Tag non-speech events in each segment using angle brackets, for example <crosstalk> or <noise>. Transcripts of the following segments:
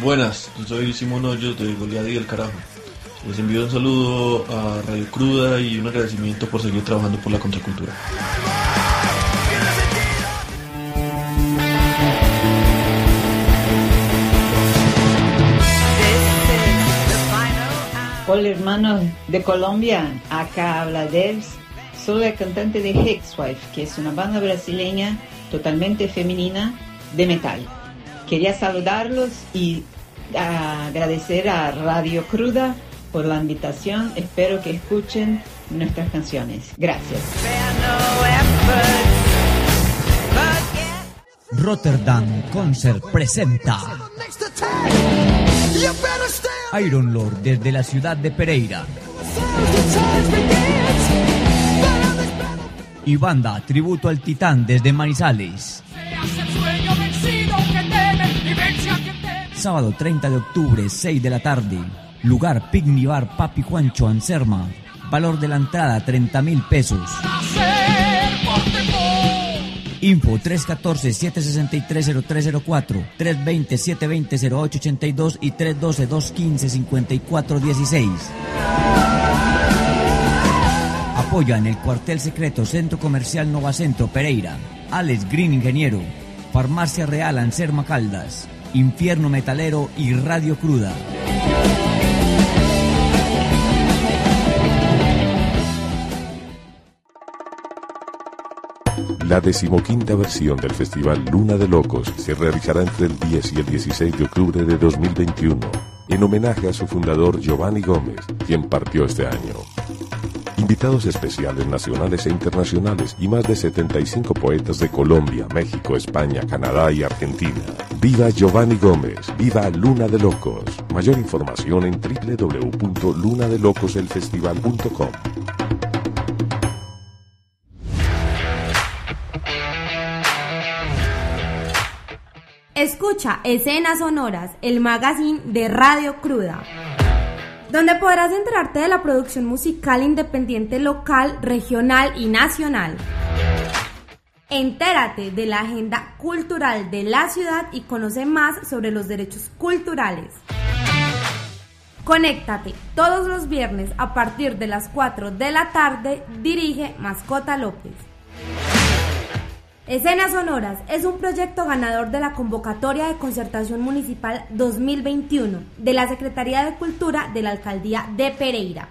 Buenas, soy Simón Hoyos de Goliad y el Carajo. Les envío un saludo a Radio Cruda y un agradecimiento por seguir trabajando por la contracultura. Hola hermanos de Colombia, acá habla Devs, soy la cantante de Hexwife, que es una banda brasileña totalmente femenina de metal. Quería saludarlos y agradecer a Radio Cruda por la invitación. Espero que escuchen nuestras canciones. Gracias. Rotterdam Concert presenta Iron Lord desde la ciudad de Pereira. Y banda tributo al titán desde Manizales. Sábado 30 de octubre, 6 de la tarde. Lugar Pigmi Bar Papi Juancho Anserma. Valor de la entrada 30 mil pesos. Info 314-763-0304, 320-720-0882 y 312-215-5416. Apoya en el cuartel secreto Centro Comercial Nova Centro Pereira, Alex Green Ingeniero, Farmacia Real Anserma Caldas, Infierno Metalero y Radio Cruda. La decimoquinta versión del Festival Luna de Locos se realizará entre el 10 y el 16 de octubre de 2021, en homenaje a su fundador Giovanni Gómez, quien partió este año. Invitados especiales nacionales e internacionales y más de 75 poetas de Colombia, México, España, Canadá y Argentina. ¡Viva Giovanni Gómez! ¡Viva Luna de Locos! Mayor información en www.lunadelocoselfestival.com. Escucha Escenas Sonoras, el magazine de Radio Cruda, donde podrás enterarte de la producción musical independiente local, regional y nacional. Entérate de la agenda cultural de la ciudad y conoce más sobre los derechos culturales. Conéctate todos los viernes a partir de las 4 de la tarde, dirige Mascota López. Escenas Sonoras es un proyecto ganador de la convocatoria de concertación municipal 2021 de la Secretaría de Cultura de la Alcaldía de Pereira.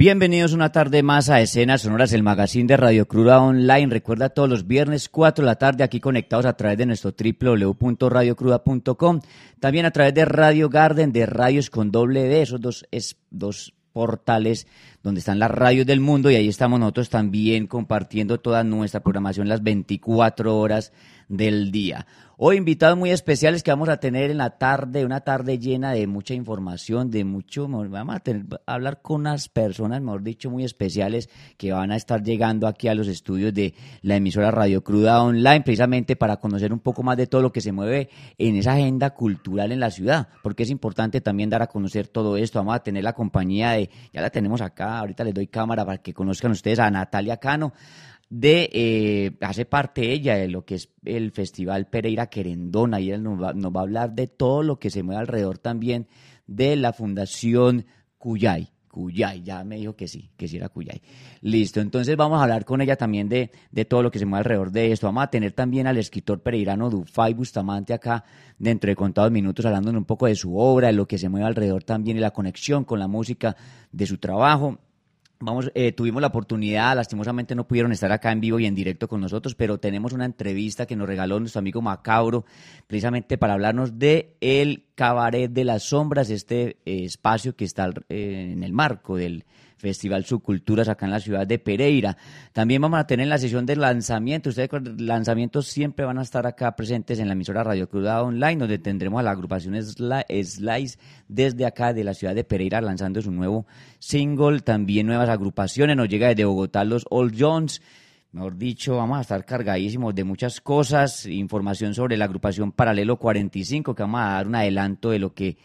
Bienvenidos una tarde más a Escenas Sonoras, el magazine de Radio Cruda Online. Recuerda todos los viernes 4 de la tarde aquí conectados a través de nuestro www.radiocruda.com. También a través de Radio Garden, de Radios con doble D, esos dos, es, dos portales donde están las radios del mundo y ahí estamos nosotros también compartiendo toda nuestra programación las 24 horas del día. Hoy invitados muy especiales que vamos a tener en la tarde, una tarde llena de mucha información, de mucho, vamos a, tener, hablar con unas personas, mejor dicho, muy especiales que van a estar llegando aquí a los estudios de la emisora Radio Cruda Online, precisamente para conocer un poco más de todo lo que se mueve en esa agenda cultural en la ciudad, porque es importante también dar a conocer todo esto. Vamos a tener la compañía de, ya la tenemos acá, ahorita les doy cámara para que conozcan ustedes a Natalia Cano de, eh, hace parte ella de lo que es el Festival Pereira Querendona y ella nos va, nos va a hablar de todo lo que se mueve alrededor también de la Fundación Cuyay. Cuyay, ya me dijo que sí, que sí era Cuyay. Listo, entonces vamos a hablar con ella también de, de todo lo que se mueve alrededor de esto. Vamos a tener también al escritor pereirano Dufay Bustamante acá dentro de contados minutos hablándonos un poco de su obra, de lo que se mueve alrededor también y la conexión con la música de su trabajo. Vamos, eh, tuvimos la oportunidad, lastimosamente no pudieron estar acá en vivo y en directo con nosotros, pero tenemos una entrevista que nos regaló nuestro amigo Macabro, precisamente para hablarnos de el Cabaret de las Sombras, este eh, espacio que está eh, en el marco del Festival Subculturas acá en la ciudad de Pereira. También vamos a tener la sesión de lanzamiento. Ustedes lanzamientos siempre van a estar acá presentes en la emisora Radio Cruda Online, donde tendremos a la agrupación Slice desde acá de la ciudad de Pereira lanzando su nuevo single. También nuevas agrupaciones. Nos llega desde Bogotá los Old Jones. Mejor dicho, vamos a estar cargadísimos de muchas cosas, información sobre la agrupación Paralelo 45, que vamos a dar un adelanto de lo que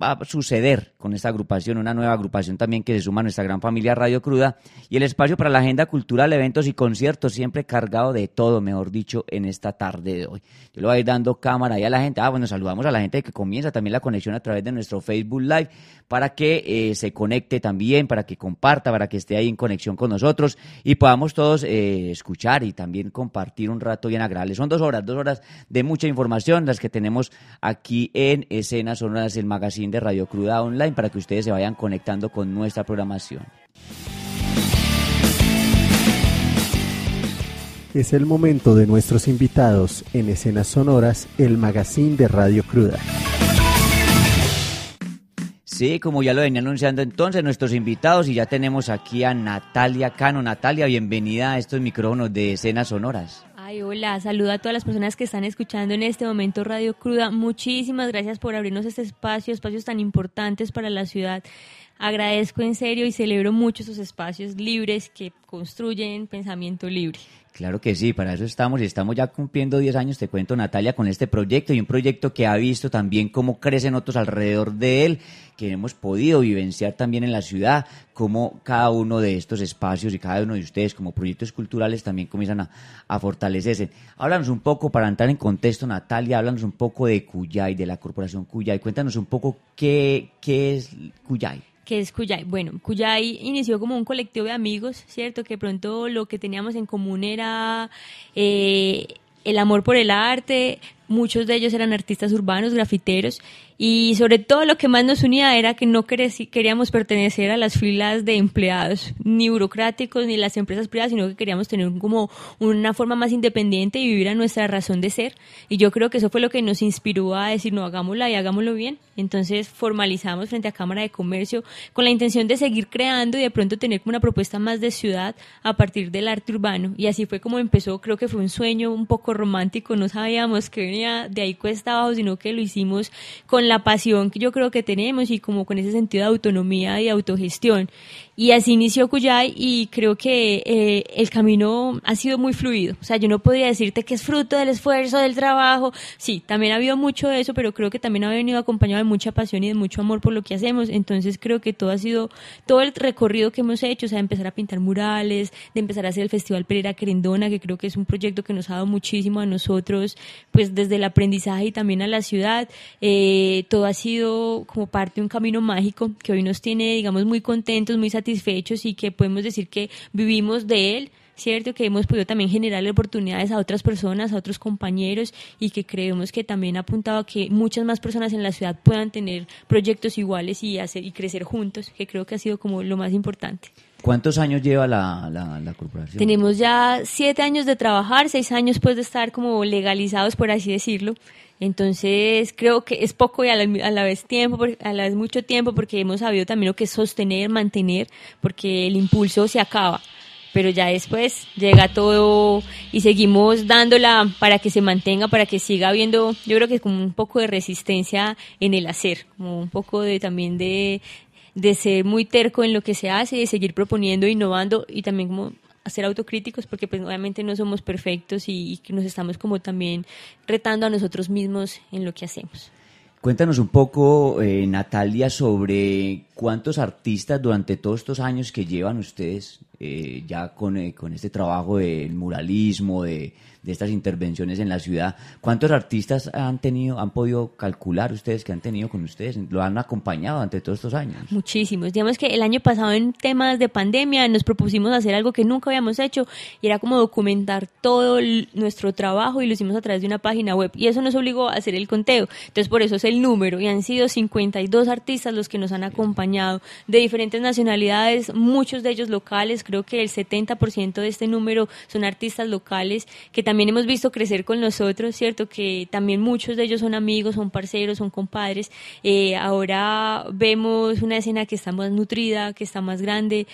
va a suceder con esta agrupación, una nueva agrupación también que se suma a nuestra gran familia Radio Cruda y el espacio para la agenda cultural, eventos y conciertos, siempre cargado de todo, mejor dicho, en esta tarde de hoy. Yo le voy a ir dando cámara ahí a la gente. Ah, bueno, saludamos a la gente que comienza también la conexión a través de nuestro Facebook Live para que eh, se conecte también, para que comparta, para que esté ahí en conexión con nosotros y podamos todos eh, escuchar y también compartir un rato bien agradable. Son dos horas, dos horas de mucha información las que tenemos aquí en Escenas Sonoras, el magazine de Radio Cruda Online, para que ustedes se vayan conectando con nuestra programación. Es el momento de nuestros invitados en Escenas Sonoras, el magazine de Radio Cruda. Sí, como ya lo venía anunciando entonces nuestros invitados y ya tenemos aquí a Natalia Cano. Natalia, bienvenida a estos micrófonos de Escenas Sonoras. Ay, hola, saludo a todas las personas que están escuchando en este momento Radio Cruda. Muchísimas gracias por abrirnos este espacio, espacios tan importantes para la ciudad. Agradezco en serio y celebro mucho esos espacios libres que construyen pensamiento libre. Claro que sí, para eso estamos y estamos ya cumpliendo 10 años, te cuento Natalia, con este proyecto y un proyecto que ha visto también cómo crecen otros alrededor de él, que hemos podido vivenciar también en la ciudad, cómo cada uno de estos espacios y cada uno de ustedes como proyectos culturales también comienzan a, fortalecerse. Háblanos un poco, para entrar en contexto Natalia, háblanos un poco de Cuyay, de la corporación Cuyay, cuéntanos un poco qué, qué es Cuyay que es Cuyay. Bueno, Cuyay inició como un colectivo de amigos, ¿cierto? Que pronto lo que teníamos en común era eh, el amor por el arte, muchos de ellos eran artistas urbanos, grafiteros, y sobre todo lo que más nos unía era que no queríamos pertenecer a las filas de empleados, ni burocráticos, ni las empresas privadas, sino que queríamos tener como una forma más independiente y vivir a nuestra razón de ser. Y yo creo que eso fue lo que nos inspiró a decir, no, hagámosla y hagámoslo bien. Entonces formalizamos frente a Cámara de Comercio con la intención de seguir creando y de pronto tener como una propuesta más de ciudad a partir del arte urbano. Y así fue como empezó, creo que fue un sueño un poco romántico, no sabíamos que de ahí cuesta abajo, sino que lo hicimos con la pasión que yo creo que tenemos y como con ese sentido de autonomía y autogestión. Y así inició Cuyay y creo que eh, el camino ha sido muy fluido. O sea, yo no podría decirte que es fruto del esfuerzo, del trabajo. Sí, también ha habido mucho de eso, pero creo que también ha venido acompañado de mucha pasión y de mucho amor por lo que hacemos. Entonces creo que todo ha sido, todo el recorrido que hemos hecho, o sea, de empezar a pintar murales, de empezar a hacer el Festival Pereira Querendona, que creo que es un proyecto que nos ha dado muchísimo a nosotros, pues desde el aprendizaje y también a la ciudad. Eh, todo ha sido como parte de un camino mágico que hoy nos tiene, digamos, muy contentos, muy satisfechos satisfechos y que podemos decir que vivimos de él. ¿cierto? Que hemos podido también generarle oportunidades a otras personas, a otros compañeros y que creemos que también ha apuntado a que muchas más personas en la ciudad puedan tener proyectos iguales y hacer y crecer juntos, que creo que ha sido como lo más importante. ¿Cuántos años lleva la, la, corporación? Tenemos ya siete años de trabajar, seis años pues de estar como legalizados, por así decirlo. Entonces creo que es poco y a la, vez tiempo, a la vez mucho tiempo, porque hemos sabido también lo que es sostener, mantener, porque el impulso se acaba. Pero ya después llega todo y seguimos dándola para que se mantenga, para que siga habiendo, yo creo que es como un poco de resistencia en el hacer, como un poco de también de, de ser muy terco en lo que se hace, de seguir proponiendo, innovando y también como a ser autocríticos porque pues obviamente no somos perfectos y, que nos estamos como también retando a nosotros mismos en lo que hacemos. Cuéntanos un poco, eh, Natalia, sobre cuántos artistas durante todos estos años que llevan ustedes eh, ya con, eh, con este trabajo del muralismo, de, de estas intervenciones en la ciudad. ¿Cuántos artistas han tenido, han podido calcular ustedes que han tenido con ustedes? ¿Lo han acompañado durante todos estos años? Muchísimos. Digamos que el año pasado en temas de pandemia nos propusimos hacer algo que nunca habíamos hecho y era como documentar todo nuestro trabajo y lo hicimos a través de una página web y eso nos obligó a hacer el conteo. Entonces por eso es el número y han sido 52 artistas los que nos han acompañado de diferentes nacionalidades, muchos de ellos locales, creo que el 70% de este número son artistas locales que también hemos visto crecer con nosotros, ¿cierto? Que también muchos de ellos son amigos, son parceros, son compadres. Eh, ahora vemos una escena que está más nutrida, que está más grande.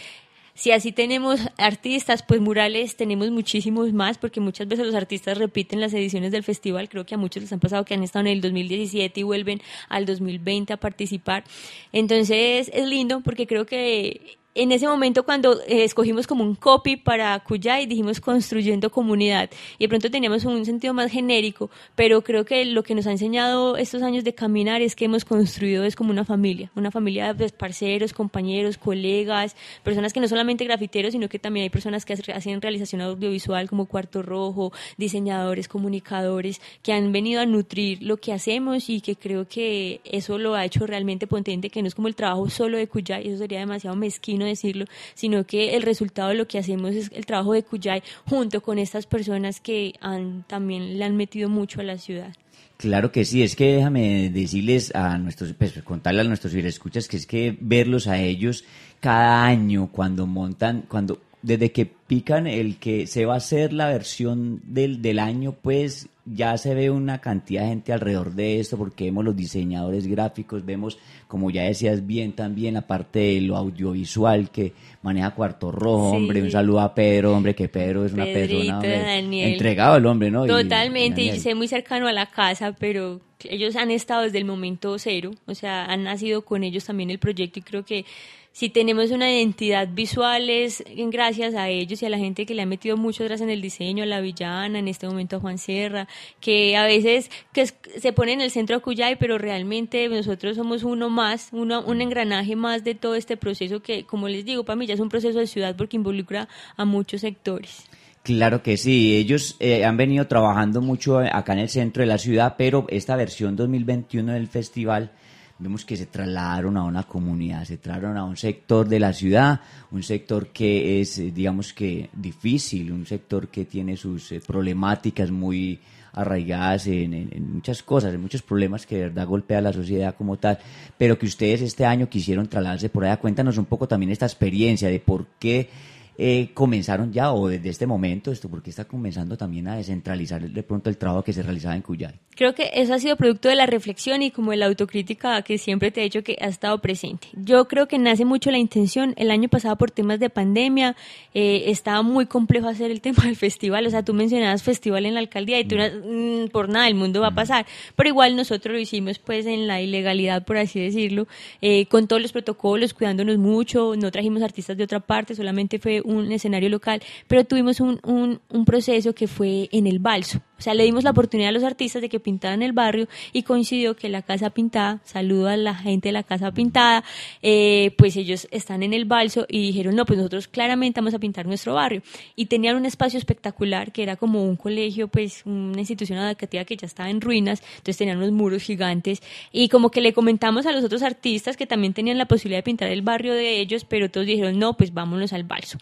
Si así tenemos artistas, pues murales tenemos muchísimos más, porque muchas veces los artistas repiten las ediciones del festival. Creo que a muchos les han pasado que han estado en el 2017 y vuelven al 2020 a participar. Entonces es lindo porque creo que en ese momento cuando eh, escogimos como un copy para Cuyay, dijimos construyendo comunidad. Y de pronto teníamos un sentido más genérico, pero creo que lo que nos ha enseñado estos años de caminar es que hemos construido es como una familia, una familia de parceros, compañeros, colegas, personas que no solamente grafiteros, sino que también hay personas que hacen realización audiovisual como Cuarto Rojo, diseñadores, comunicadores, que han venido a nutrir lo que hacemos y que creo que eso lo ha hecho realmente potente, que no es como el trabajo solo de Cuyay, eso sería demasiado mezquino decirlo, sino que el resultado de lo que hacemos es el trabajo de Cuyay junto con estas personas que han, también le han metido mucho a la ciudad. Claro que sí, es que déjame decirles a nuestros, pues, contarle a nuestros escuchas que es que verlos a ellos cada año cuando montan, cuando desde que pican el que se va a hacer la versión del, del año, pues ya se ve una cantidad de gente alrededor de esto, porque vemos los diseñadores gráficos, vemos, como ya decías bien también, la parte de lo audiovisual que maneja Cuarto Rojo, hombre, un saludo a Pedro, hombre, que Pedro es una persona entregado el hombre, ¿no? Totalmente, y, y sé muy cercano a la casa, pero ellos han estado desde el momento cero, o sea, han nacido con ellos también el proyecto y creo que si tenemos una identidad visual es gracias a ellos y a la gente que le ha metido mucho atrás en el diseño, a la villana, en este momento a Juan Sierra, que a veces que se pone en el centro de Cuyay, pero realmente nosotros somos uno más, uno, un engranaje más de todo este proceso que, como les digo, para mí ya es un proceso de ciudad porque involucra a muchos sectores. Claro que sí, ellos eh, han venido trabajando mucho acá en el centro de la ciudad, pero esta versión 2021 del festival vemos que se trasladaron a una comunidad, se trasladaron a un sector de la ciudad, un sector que es, eh, digamos que, difícil, un sector que tiene sus eh, problemáticas muy arraigadas en, muchas cosas, en muchos problemas que de verdad golpea a la sociedad como tal, pero que ustedes este año quisieron trasladarse por allá. Cuéntanos un poco también esta experiencia de por qué eh, comenzaron ya o desde este momento esto, porque está comenzando también a descentralizar de pronto el trabajo que se realizaba en Cuyay. Creo que eso ha sido producto de la reflexión y como de la autocrítica que siempre te he dicho que ha estado presente. Yo creo que nace mucho la intención. El año pasado por temas de pandemia eh, estaba muy complejo hacer el <laughs> tema del festival. O sea, tú mencionabas festival en la alcaldía y tú mm. por nada, el mundo va a pasar. Pero igual nosotros lo hicimos pues en la ilegalidad, por así decirlo, eh, con todos los protocolos, cuidándonos mucho. No trajimos artistas de otra parte, solamente fue un escenario local, pero tuvimos un, un, un, proceso que fue en el balso. O sea, le dimos la oportunidad a los artistas de que pintaran el barrio y coincidió que la Casa Pintada, saludo a la gente de la Casa Pintada, eh, pues ellos están en el balso y dijeron, no, pues nosotros claramente vamos a pintar nuestro barrio. Y tenían un espacio espectacular que era como un colegio, pues una institución educativa que ya estaba en ruinas, entonces tenían unos muros gigantes y como que le comentamos a los otros artistas que también tenían la posibilidad de pintar el barrio de ellos, pero todos dijeron, no, pues vámonos al balso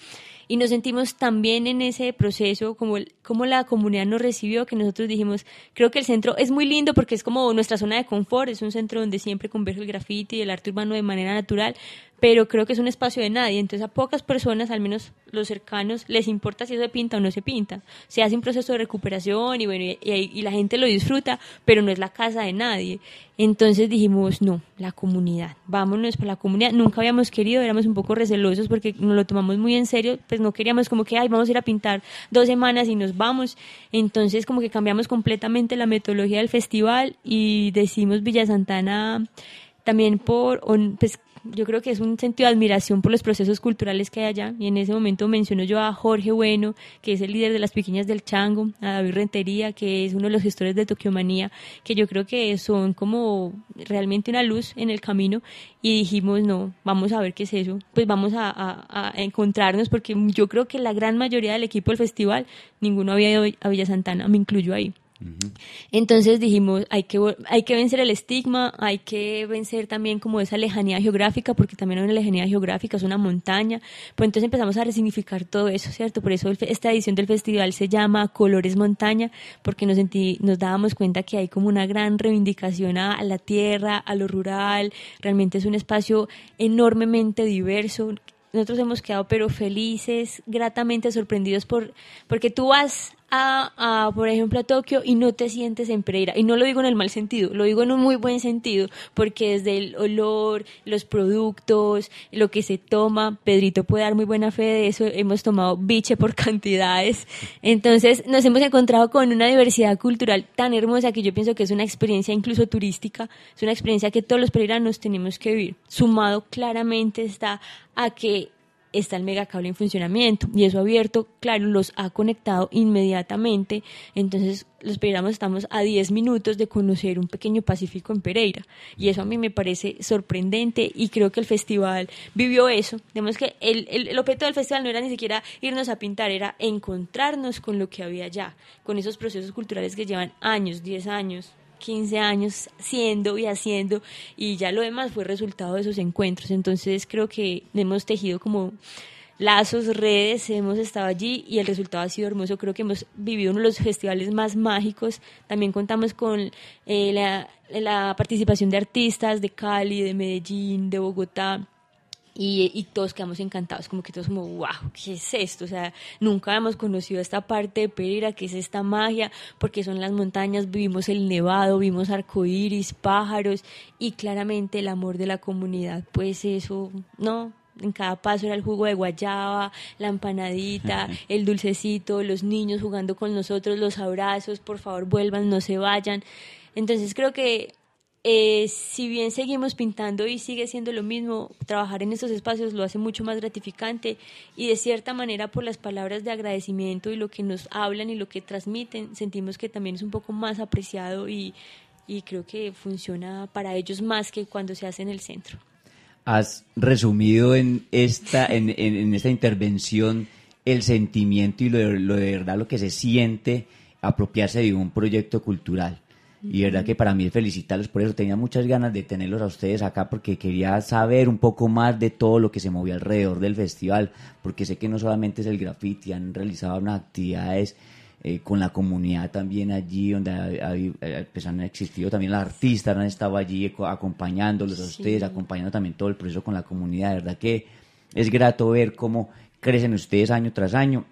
y nos sentimos también en ese proceso, como, como la comunidad nos recibió, que nosotros dijimos, creo que el centro es muy lindo porque es como nuestra zona de confort, es un centro donde siempre converge el grafiti y el arte urbano de manera natural, pero creo que es un espacio de nadie, entonces a pocas personas, al menos los cercanos, les importa si eso se pinta o no se pinta. Se hace un proceso de recuperación y bueno, y, la gente lo disfruta, pero no es la casa de nadie. Entonces dijimos, no, la comunidad, vámonos por la comunidad. Nunca habíamos querido, éramos un poco recelosos porque nos lo tomamos muy en serio, pues no queríamos como que, ay, vamos a ir a pintar dos semanas y nos vamos. Entonces como que cambiamos completamente la metodología del festival y decimos Villa Santana también por, pues, yo creo que es un sentido de admiración por los procesos culturales que hay allá. Y en ese momento menciono yo a Jorge Bueno, que es el líder de las pequeñas del Chango, a David Rentería, que es uno de los gestores de Tokiomanía, que yo creo que son como realmente una luz en el camino. Y dijimos, no, vamos a ver qué es eso. Pues vamos a, a encontrarnos, porque yo creo que la gran mayoría del equipo del festival, ninguno había ido a Villa Santana, me incluyo ahí. Entonces dijimos, hay que, hay que vencer el estigma, hay que vencer también como esa lejanía geográfica, porque también hay una lejanía geográfica, es una montaña. Pues entonces empezamos a resignificar todo eso, ¿cierto? Por eso esta edición del festival se llama Colores Montaña, porque nos, sentí, nos dábamos cuenta que hay como una gran reivindicación a la tierra, a lo rural, realmente es un espacio enormemente diverso nosotros hemos quedado pero felices, gratamente sorprendidos por porque tú vas a, por ejemplo, a Tokio y no te sientes en Pereira. Y no lo digo en el mal sentido, lo digo en un muy buen sentido, porque desde el olor, los productos, lo que se toma, Pedrito puede dar muy buena fe de eso, hemos tomado biche por <laughs> cantidades. Entonces nos hemos encontrado con una diversidad cultural tan hermosa que yo pienso que es una experiencia incluso turística, es una experiencia que todos los pereiranos tenemos que vivir. Sumado claramente está a que está el megacable en funcionamiento y eso abierto, claro, los ha conectado inmediatamente. Entonces, los pereiranos estamos a 10 minutos de conocer un pequeño Pacífico en Pereira y eso a mí me parece sorprendente y creo que el festival vivió eso. Digamos que el, el, el objeto del festival no era ni siquiera irnos a pintar, era encontrarnos con lo que había allá, con esos procesos culturales que llevan años, 10 años, 15 años siendo y haciendo y ya lo demás fue resultado de esos encuentros. Entonces creo que hemos tejido como lazos, redes, hemos estado allí y el resultado ha sido hermoso. Creo que hemos vivido uno de los festivales más mágicos. También contamos con eh, la, la participación de artistas de Cali, de Medellín, de Bogotá y, todos quedamos encantados, como que todos como, wow, ¿qué es esto? O sea, nunca hemos conocido esta parte de Pereira, que es esta magia, porque son las montañas, vivimos el nevado, vimos arcoíris, pájaros y claramente el amor de la comunidad, pues eso, no, en cada paso era el jugo de guayaba, la empanadita, el dulcecito, los niños jugando con nosotros, los abrazos, por favor vuelvan, no se vayan. Entonces creo que eh, si bien seguimos pintando y sigue siendo lo mismo, trabajar en estos espacios lo hace mucho más gratificante y de cierta manera por las palabras de agradecimiento y lo que nos hablan y lo que transmiten, sentimos que también es un poco más apreciado y, creo que funciona para ellos más que cuando se hace en el centro. Has resumido en esta, en, esta intervención el sentimiento y lo de verdad lo que se siente apropiarse de un proyecto cultural y verdad que para mí es felicitarlos por eso. Tenía muchas ganas de tenerlos a ustedes acá porque quería saber un poco más de todo lo que se movía alrededor del festival, porque sé que no solamente es el graffiti, han realizado unas actividades eh, con la comunidad también allí, donde pues han existido también los artistas, han estado allí acompañándolos a ustedes, acompañando también todo el proceso con la comunidad. De verdad que es grato ver cómo crecen ustedes año tras año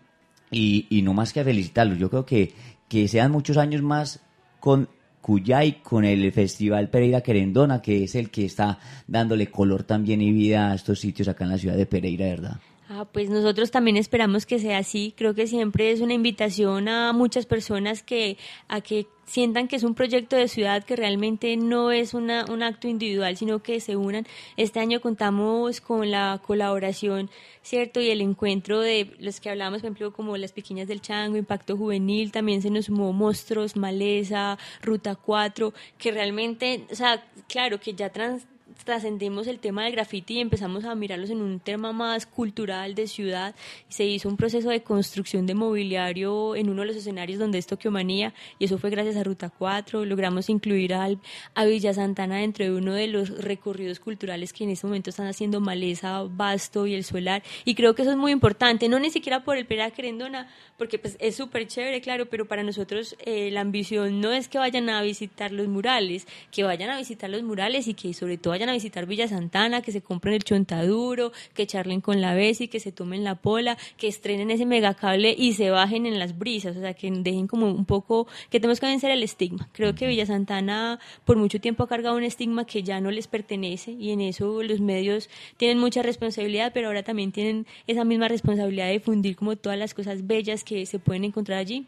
y, y no más que felicitarlos. Yo creo que, que sean muchos años más con Cuyay con el Festival Pereira Querendona, que es el que está dándole color también y vida a estos sitios acá en la ciudad de Pereira, ¿verdad? Ah, pues nosotros también esperamos que sea así. Creo que siempre es una invitación a muchas personas que a que sientan que es un proyecto de ciudad que realmente no es una, un acto individual, sino que se unan. Este año contamos con la colaboración, ¿cierto? Y el encuentro de los que hablamos, por ejemplo, como las pequeñas del Chango, Impacto Juvenil, también se nos sumó Monstruos, Maleza, Ruta 4, que realmente, o sea, claro que ya trans trascendimos el tema del graffiti y empezamos a mirarlos en un tema más cultural de ciudad. Se hizo un proceso de construcción de mobiliario en uno de los escenarios donde es Tokiomanía y eso fue gracias a Ruta 4. Logramos incluir a Villa Santana dentro de uno de los recorridos culturales que en este momento están haciendo Maleza, Basto y el Solar y creo que eso es muy importante, no ni siquiera por el Pera Querendona, porque pues es súper chévere, claro, pero para nosotros eh, la ambición no es que vayan a visitar los murales, que vayan a visitar los murales y que sobre todo vayan a visitar Villa Santana, que se compren el chontaduro, que charlen con la y que se tomen la pola, que estrenen ese megacable y se bajen en las brisas, o sea, que dejen como un poco, que tenemos que vencer el estigma. Creo que Villa Santana por mucho tiempo ha cargado un estigma que ya no les pertenece y en eso los medios tienen mucha responsabilidad, pero ahora también tienen esa misma responsabilidad de difundir como todas las cosas bellas que se pueden encontrar allí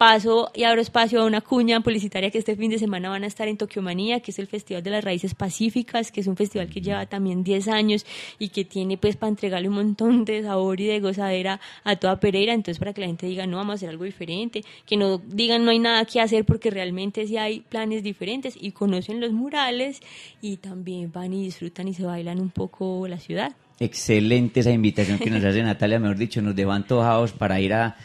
paso y abro espacio a una cuña publicitaria que este fin de semana van a estar en Tokio Manía, que es el Festival de las Raíces Pacíficas, que es un festival que lleva también 10 años y que tiene pues para entregarle un montón de sabor y de gozadera a toda Pereira, entonces para que la gente diga, no, vamos a hacer algo diferente, que no digan no hay nada que hacer porque realmente sí hay planes diferentes y conocen los murales y también van y disfrutan y se bailan un poco la ciudad. Excelente esa invitación que nos hace Natalia, mejor dicho, nos dejó antojados para ir a,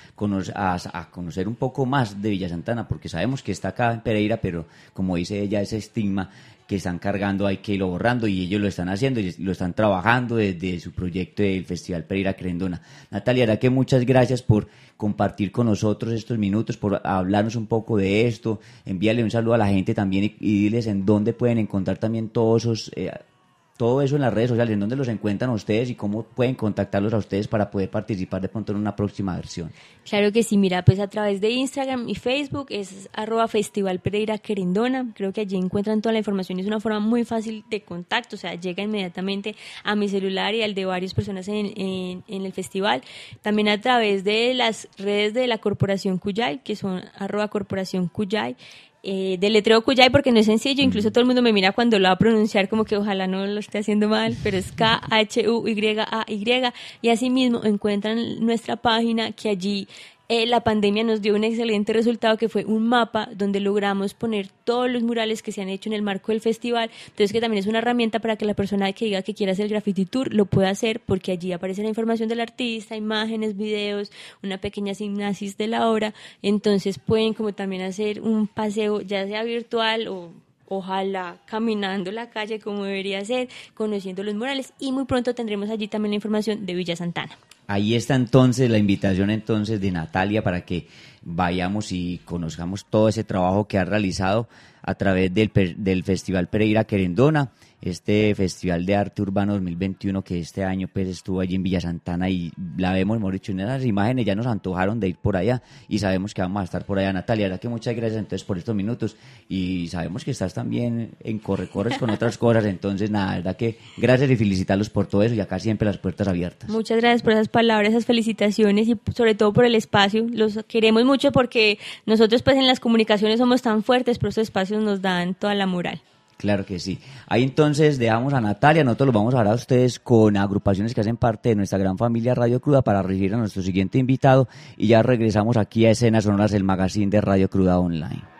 a, conocer un poco más de Villa Santana, porque sabemos que está acá en Pereira, pero como dice ella, ese estigma que están cargando hay que irlo borrando y ellos lo están haciendo y lo están trabajando desde su proyecto del Festival Pereira Crendona. Natalia, era que muchas gracias por compartir con nosotros estos minutos, por hablarnos un poco de esto, envíale un saludo a la gente también y, y diles en dónde pueden encontrar también todos esos... Eh, todo eso en las redes sociales, en dónde los encuentran ustedes y cómo pueden contactarlos a ustedes para poder participar de pronto en una próxima versión. Claro que sí, mira, pues a través de Instagram y Facebook es arroba Festival creo que allí encuentran toda la información, es una forma muy fácil de contacto, o sea, llega inmediatamente a mi celular y al de varias personas en, en, en el festival, también a través de las redes de la Corporación Cuyay, que son arroba Corporación Cuyay, eh, deletreo Cuyay porque no es sencillo, incluso todo el mundo me mira cuando lo va a pronunciar como que ojalá no lo esté haciendo mal, pero es K-H-U-Y-A-Y y asimismo encuentran nuestra página que allí eh, la pandemia nos dio un excelente resultado que fue un mapa donde logramos poner todos los murales que se han hecho en el marco del festival. Entonces que también es una herramienta para que la persona que diga que quiera hacer graffiti tour lo pueda hacer porque allí aparece la información del artista, imágenes, videos, una pequeña sinapsis de la obra. Entonces pueden como también hacer un paseo ya sea virtual o ojalá caminando la calle como debería ser, conociendo los murales y muy pronto tendremos allí también la información de Villa Santana. Ahí está entonces la invitación entonces de Natalia para que vayamos y conozcamos todo ese trabajo que ha realizado a través del, del Festival Pereira Querendona este Festival de Arte Urbano 2021 que este año pues estuvo allí en Villa Santana y la vemos, hemos en esas imágenes ya nos antojaron de ir por allá y sabemos que vamos a estar por allá, Natalia. verdad que muchas gracias entonces por estos minutos y sabemos que estás también en corre-corres con otras cosas, entonces nada, verdad que gracias y felicitarlos por todo eso y acá siempre las puertas abiertas. Muchas gracias por esas palabras, esas felicitaciones y sobre todo por el espacio. Los queremos mucho porque nosotros pues en las comunicaciones somos tan fuertes, pero estos espacios nos dan toda la moral. Claro que sí. Ahí entonces dejamos a Natalia, nosotros los vamos a hablar a ustedes con agrupaciones que hacen parte de nuestra gran familia Radio Cruda para recibir a nuestro siguiente invitado y ya regresamos aquí a Escenas Sonoras, el magazine de Radio Cruda Online.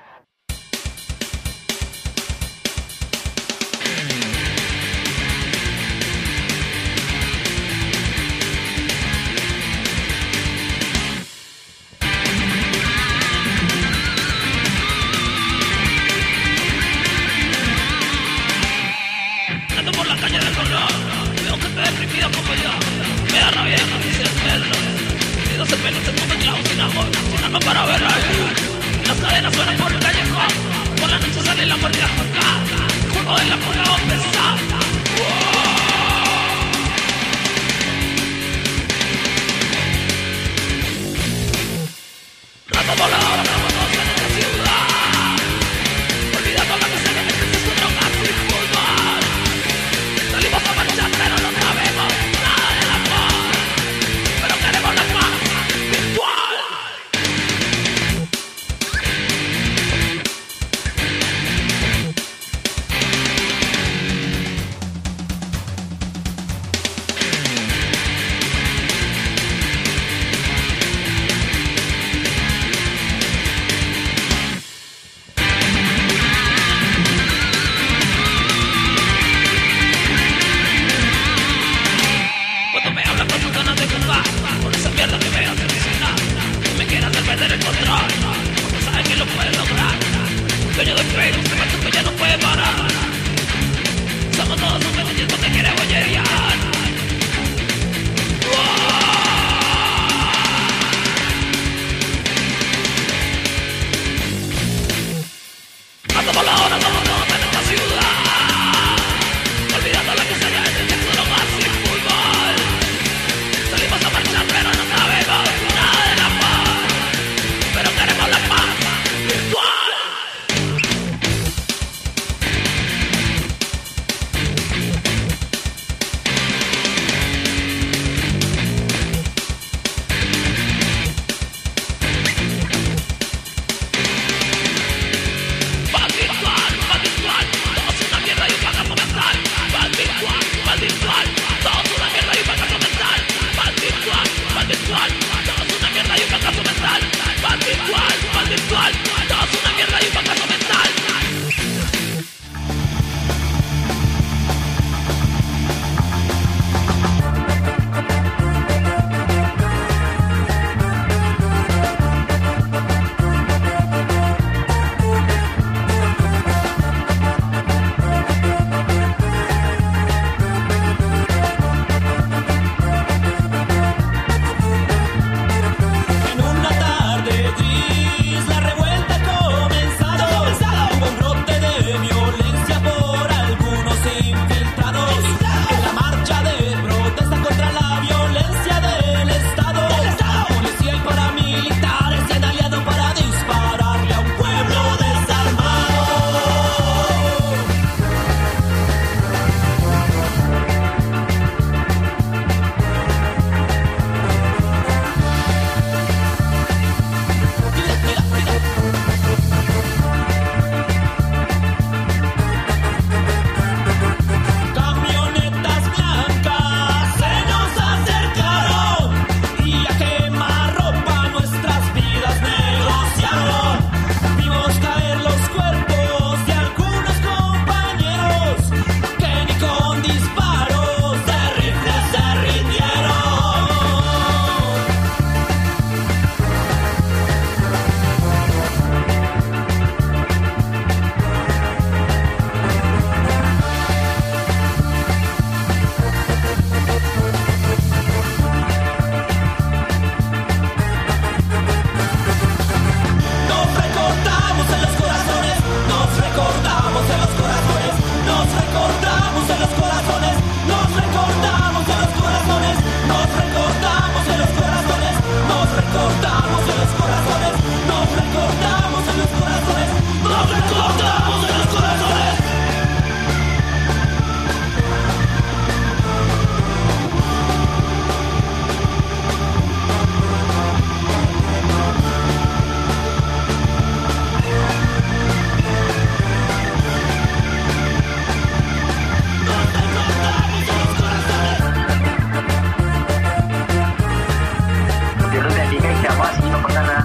Ay, no pasa nada.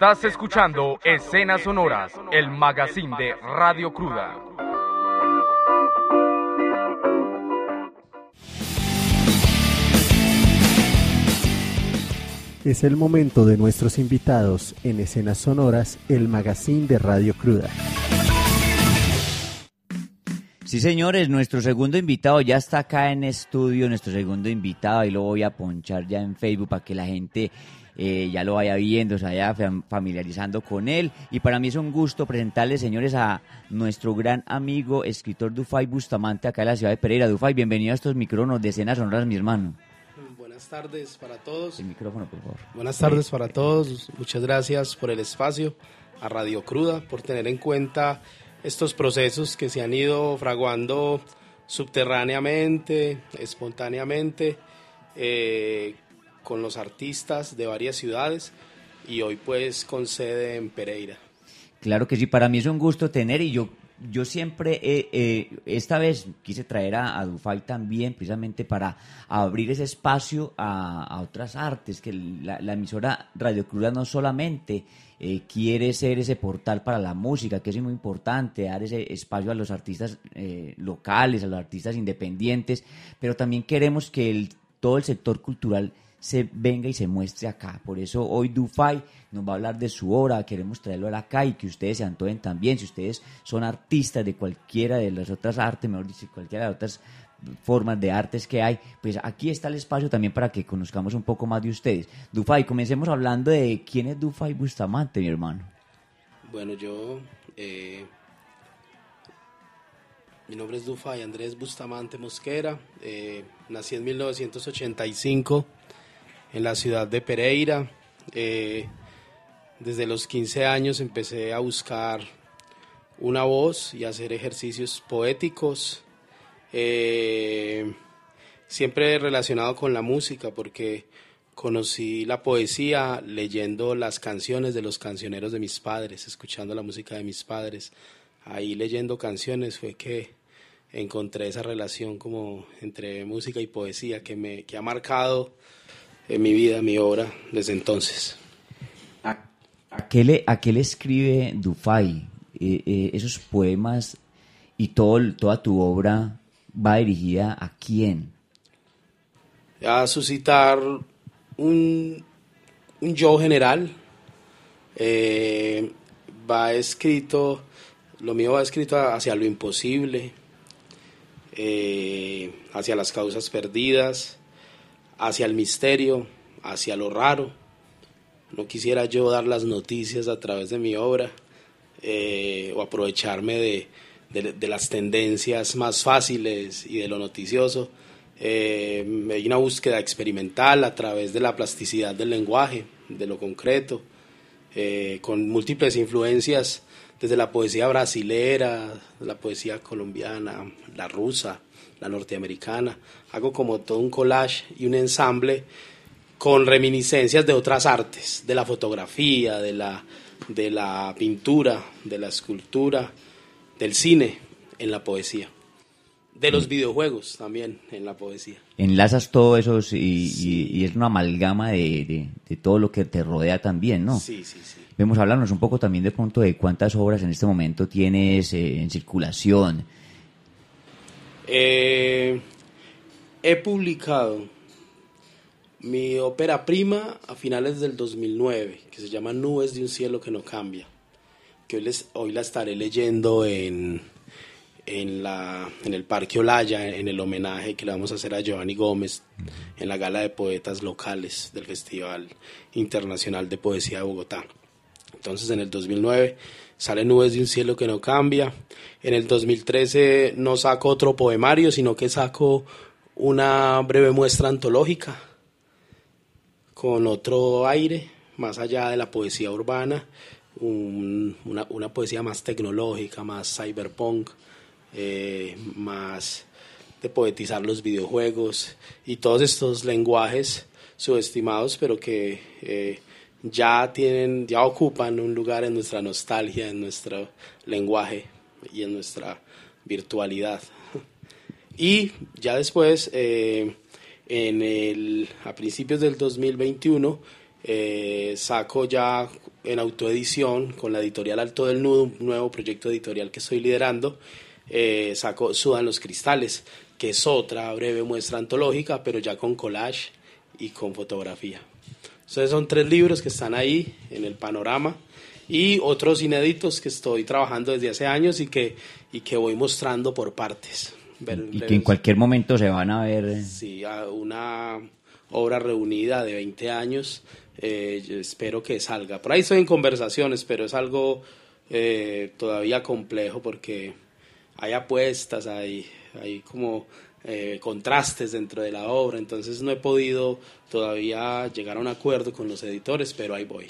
Estás escuchando Escenas Sonoras, el magazine de Radio Cruda. Es el momento de nuestros invitados en Escenas Sonoras, el magazine de Radio Cruda. Sí, señores, nuestro segundo invitado ya está acá en estudio, nuestro segundo invitado, y lo voy a ponchar ya en Facebook para que la gente eh, ya lo vaya viendo, se vaya familiarizando con él. Y para mí es un gusto presentarles, señores, a nuestro gran amigo, escritor Dufay Bustamante, acá en la ciudad de Pereira. Dufay, bienvenido a estos micrófonos de escenas sonoras, mi hermano. Buenas tardes para todos. El micrófono, por favor. Buenas tardes para todos. Muchas gracias por el espacio, a Radio Cruda, por tener en cuenta estos procesos que se han ido fraguando subterráneamente, espontáneamente, eh, con los artistas de varias ciudades y hoy pues con sede en Pereira. Claro que sí, para mí es un gusto tener y yo yo siempre, esta vez quise traer a, Dufay también, precisamente para abrir ese espacio a, otras artes, que la, emisora Radio Cruda no solamente eh, quiere ser ese portal para la música, que es muy importante, dar ese espacio a los artistas eh, locales, a los artistas independientes, pero también queremos que el, todo el sector cultural se venga y se muestre acá. Por eso hoy Dufay nos va a hablar de su obra, queremos traerlo acá y que ustedes se antojen también. Si ustedes son artistas de cualquiera de las otras artes, mejor dicho, cualquiera de las otras formas de artes que hay, pues aquí está el espacio también para que conozcamos un poco más de ustedes. Dufay, comencemos hablando de quién es Dufay Bustamante, mi hermano. Bueno, yo... Eh, mi nombre es Dufay Andrés Bustamante Mosquera. Eh, nací en 1985 en la ciudad de Pereira. Eh, desde los 15 años empecé a buscar una voz y hacer ejercicios poéticos, eh, siempre relacionado con la música, porque conocí la poesía leyendo las canciones de los cancioneros de mis padres, escuchando la música de mis padres. Ahí leyendo canciones fue que encontré esa relación como entre música y poesía que me que ha marcado en mi vida, mi obra, desde entonces. ¿A, qué, le, a qué le escribe Dufay? Eh, eh, esos poemas y todo, toda tu obra va dirigida a quién? A suscitar un, un yo general. Eh, va escrito, lo mío va escrito hacia lo imposible, hacia las causas perdidas, hacia el misterio, hacia lo raro. No quisiera yo dar las noticias a través de mi obra eh, o aprovecharme de, de, las tendencias más fáciles y de lo noticioso. Eh, hay una búsqueda experimental a través de la plasticidad del lenguaje, de lo concreto, eh, con múltiples influencias desde la poesía brasilera, la poesía colombiana, la rusa, la norteamericana. Hago como todo un collage y un ensamble con reminiscencias de otras artes, de la fotografía, de la, de la pintura, de la escultura, del cine en la poesía. De los videojuegos también en la poesía. Enlazas todo eso y, es una amalgama de, todo lo que te rodea también, ¿no? Sí, sí, sí. Vemos hablarnos un poco también de pronto de cuántas obras en este momento tienes eh, en circulación, eh, he publicado mi ópera prima a finales del 2009, que se llama Nubes de un cielo que no cambia, que hoy, les, hoy la estaré leyendo en, en, la, en el Parque Olaya, en el homenaje que le vamos a hacer a Giovanni Gómez en la gala de poetas locales del Festival Internacional de Poesía de Bogotá. Entonces en el 2009 sale Nubes de un cielo que no cambia. En el 2013 no saco otro poemario, sino que saco una breve muestra antológica con otro aire, más allá de la poesía urbana, una, poesía más tecnológica, más cyberpunk, eh, más de poetizar los videojuegos y todos estos lenguajes subestimados, pero que eh, ya tienen, ya ocupan un lugar en nuestra nostalgia, en nuestro lenguaje y en nuestra virtualidad. <laughs> Y ya después, eh, en el, a principios del 2021, eh, saco ya en autoedición con la editorial Alto del Nudo, un nuevo proyecto editorial que estoy liderando. Eh, saco Sudan los Cristales, que es otra breve muestra antológica, pero ya con collage y con fotografía. Entonces son tres libros que están ahí en el panorama y otros inéditos que estoy trabajando desde hace años y que, y que voy mostrando por partes. y que en cualquier momento se van a ver. Sí, una obra reunida de 20 años eh, espero que salga. Por ahí estoy en conversaciones, pero es algo eh, todavía complejo porque hay apuestas, hay, hay como eh, contrastes dentro de la obra, entonces no he podido todavía llegar a un acuerdo con los editores, pero ahí voy.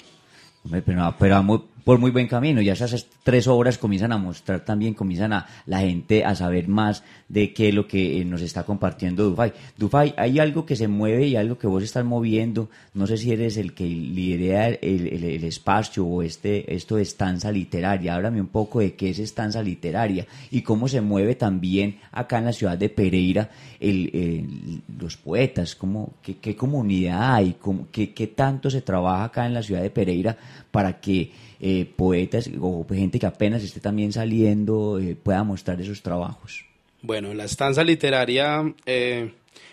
Pero, pero por muy buen camino. Ya esas tres obras comienzan a mostrar también, comienzan a la gente a saber más de qué es lo que eh, nos está compartiendo Dufay. Dufay, hay algo que se mueve y algo que vos estás moviendo. No sé si eres el que lidera el, el, espacio o este, esto de estanza literaria. Háblame un poco de qué es estanza literaria y cómo se mueve también acá en la ciudad de Pereira el, los poetas, cómo, qué, qué comunidad hay, cómo, qué, qué tanto se trabaja acá en la ciudad de Pereira para que eh, poetas o gente que apenas esté también saliendo eh, pueda mostrar esos trabajos? Bueno, la estanza literaria eh,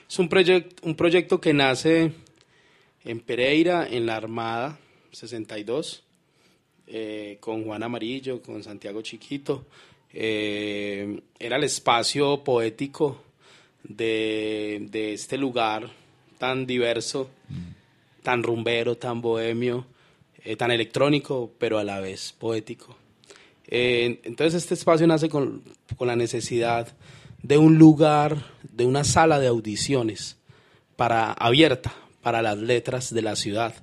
es un, proyecto un proyecto que nace en Pereira, en la Armada 62, con Juan Amarillo, con Santiago Chiquito. era el espacio poético de, de este lugar tan diverso, mm. tan rumbero, tan bohemio, eh, tan electrónico, pero a la vez poético. Eh, entonces este espacio nace con, con, la necesidad de un lugar, de una sala de audiciones para, abierta para las letras de la ciudad,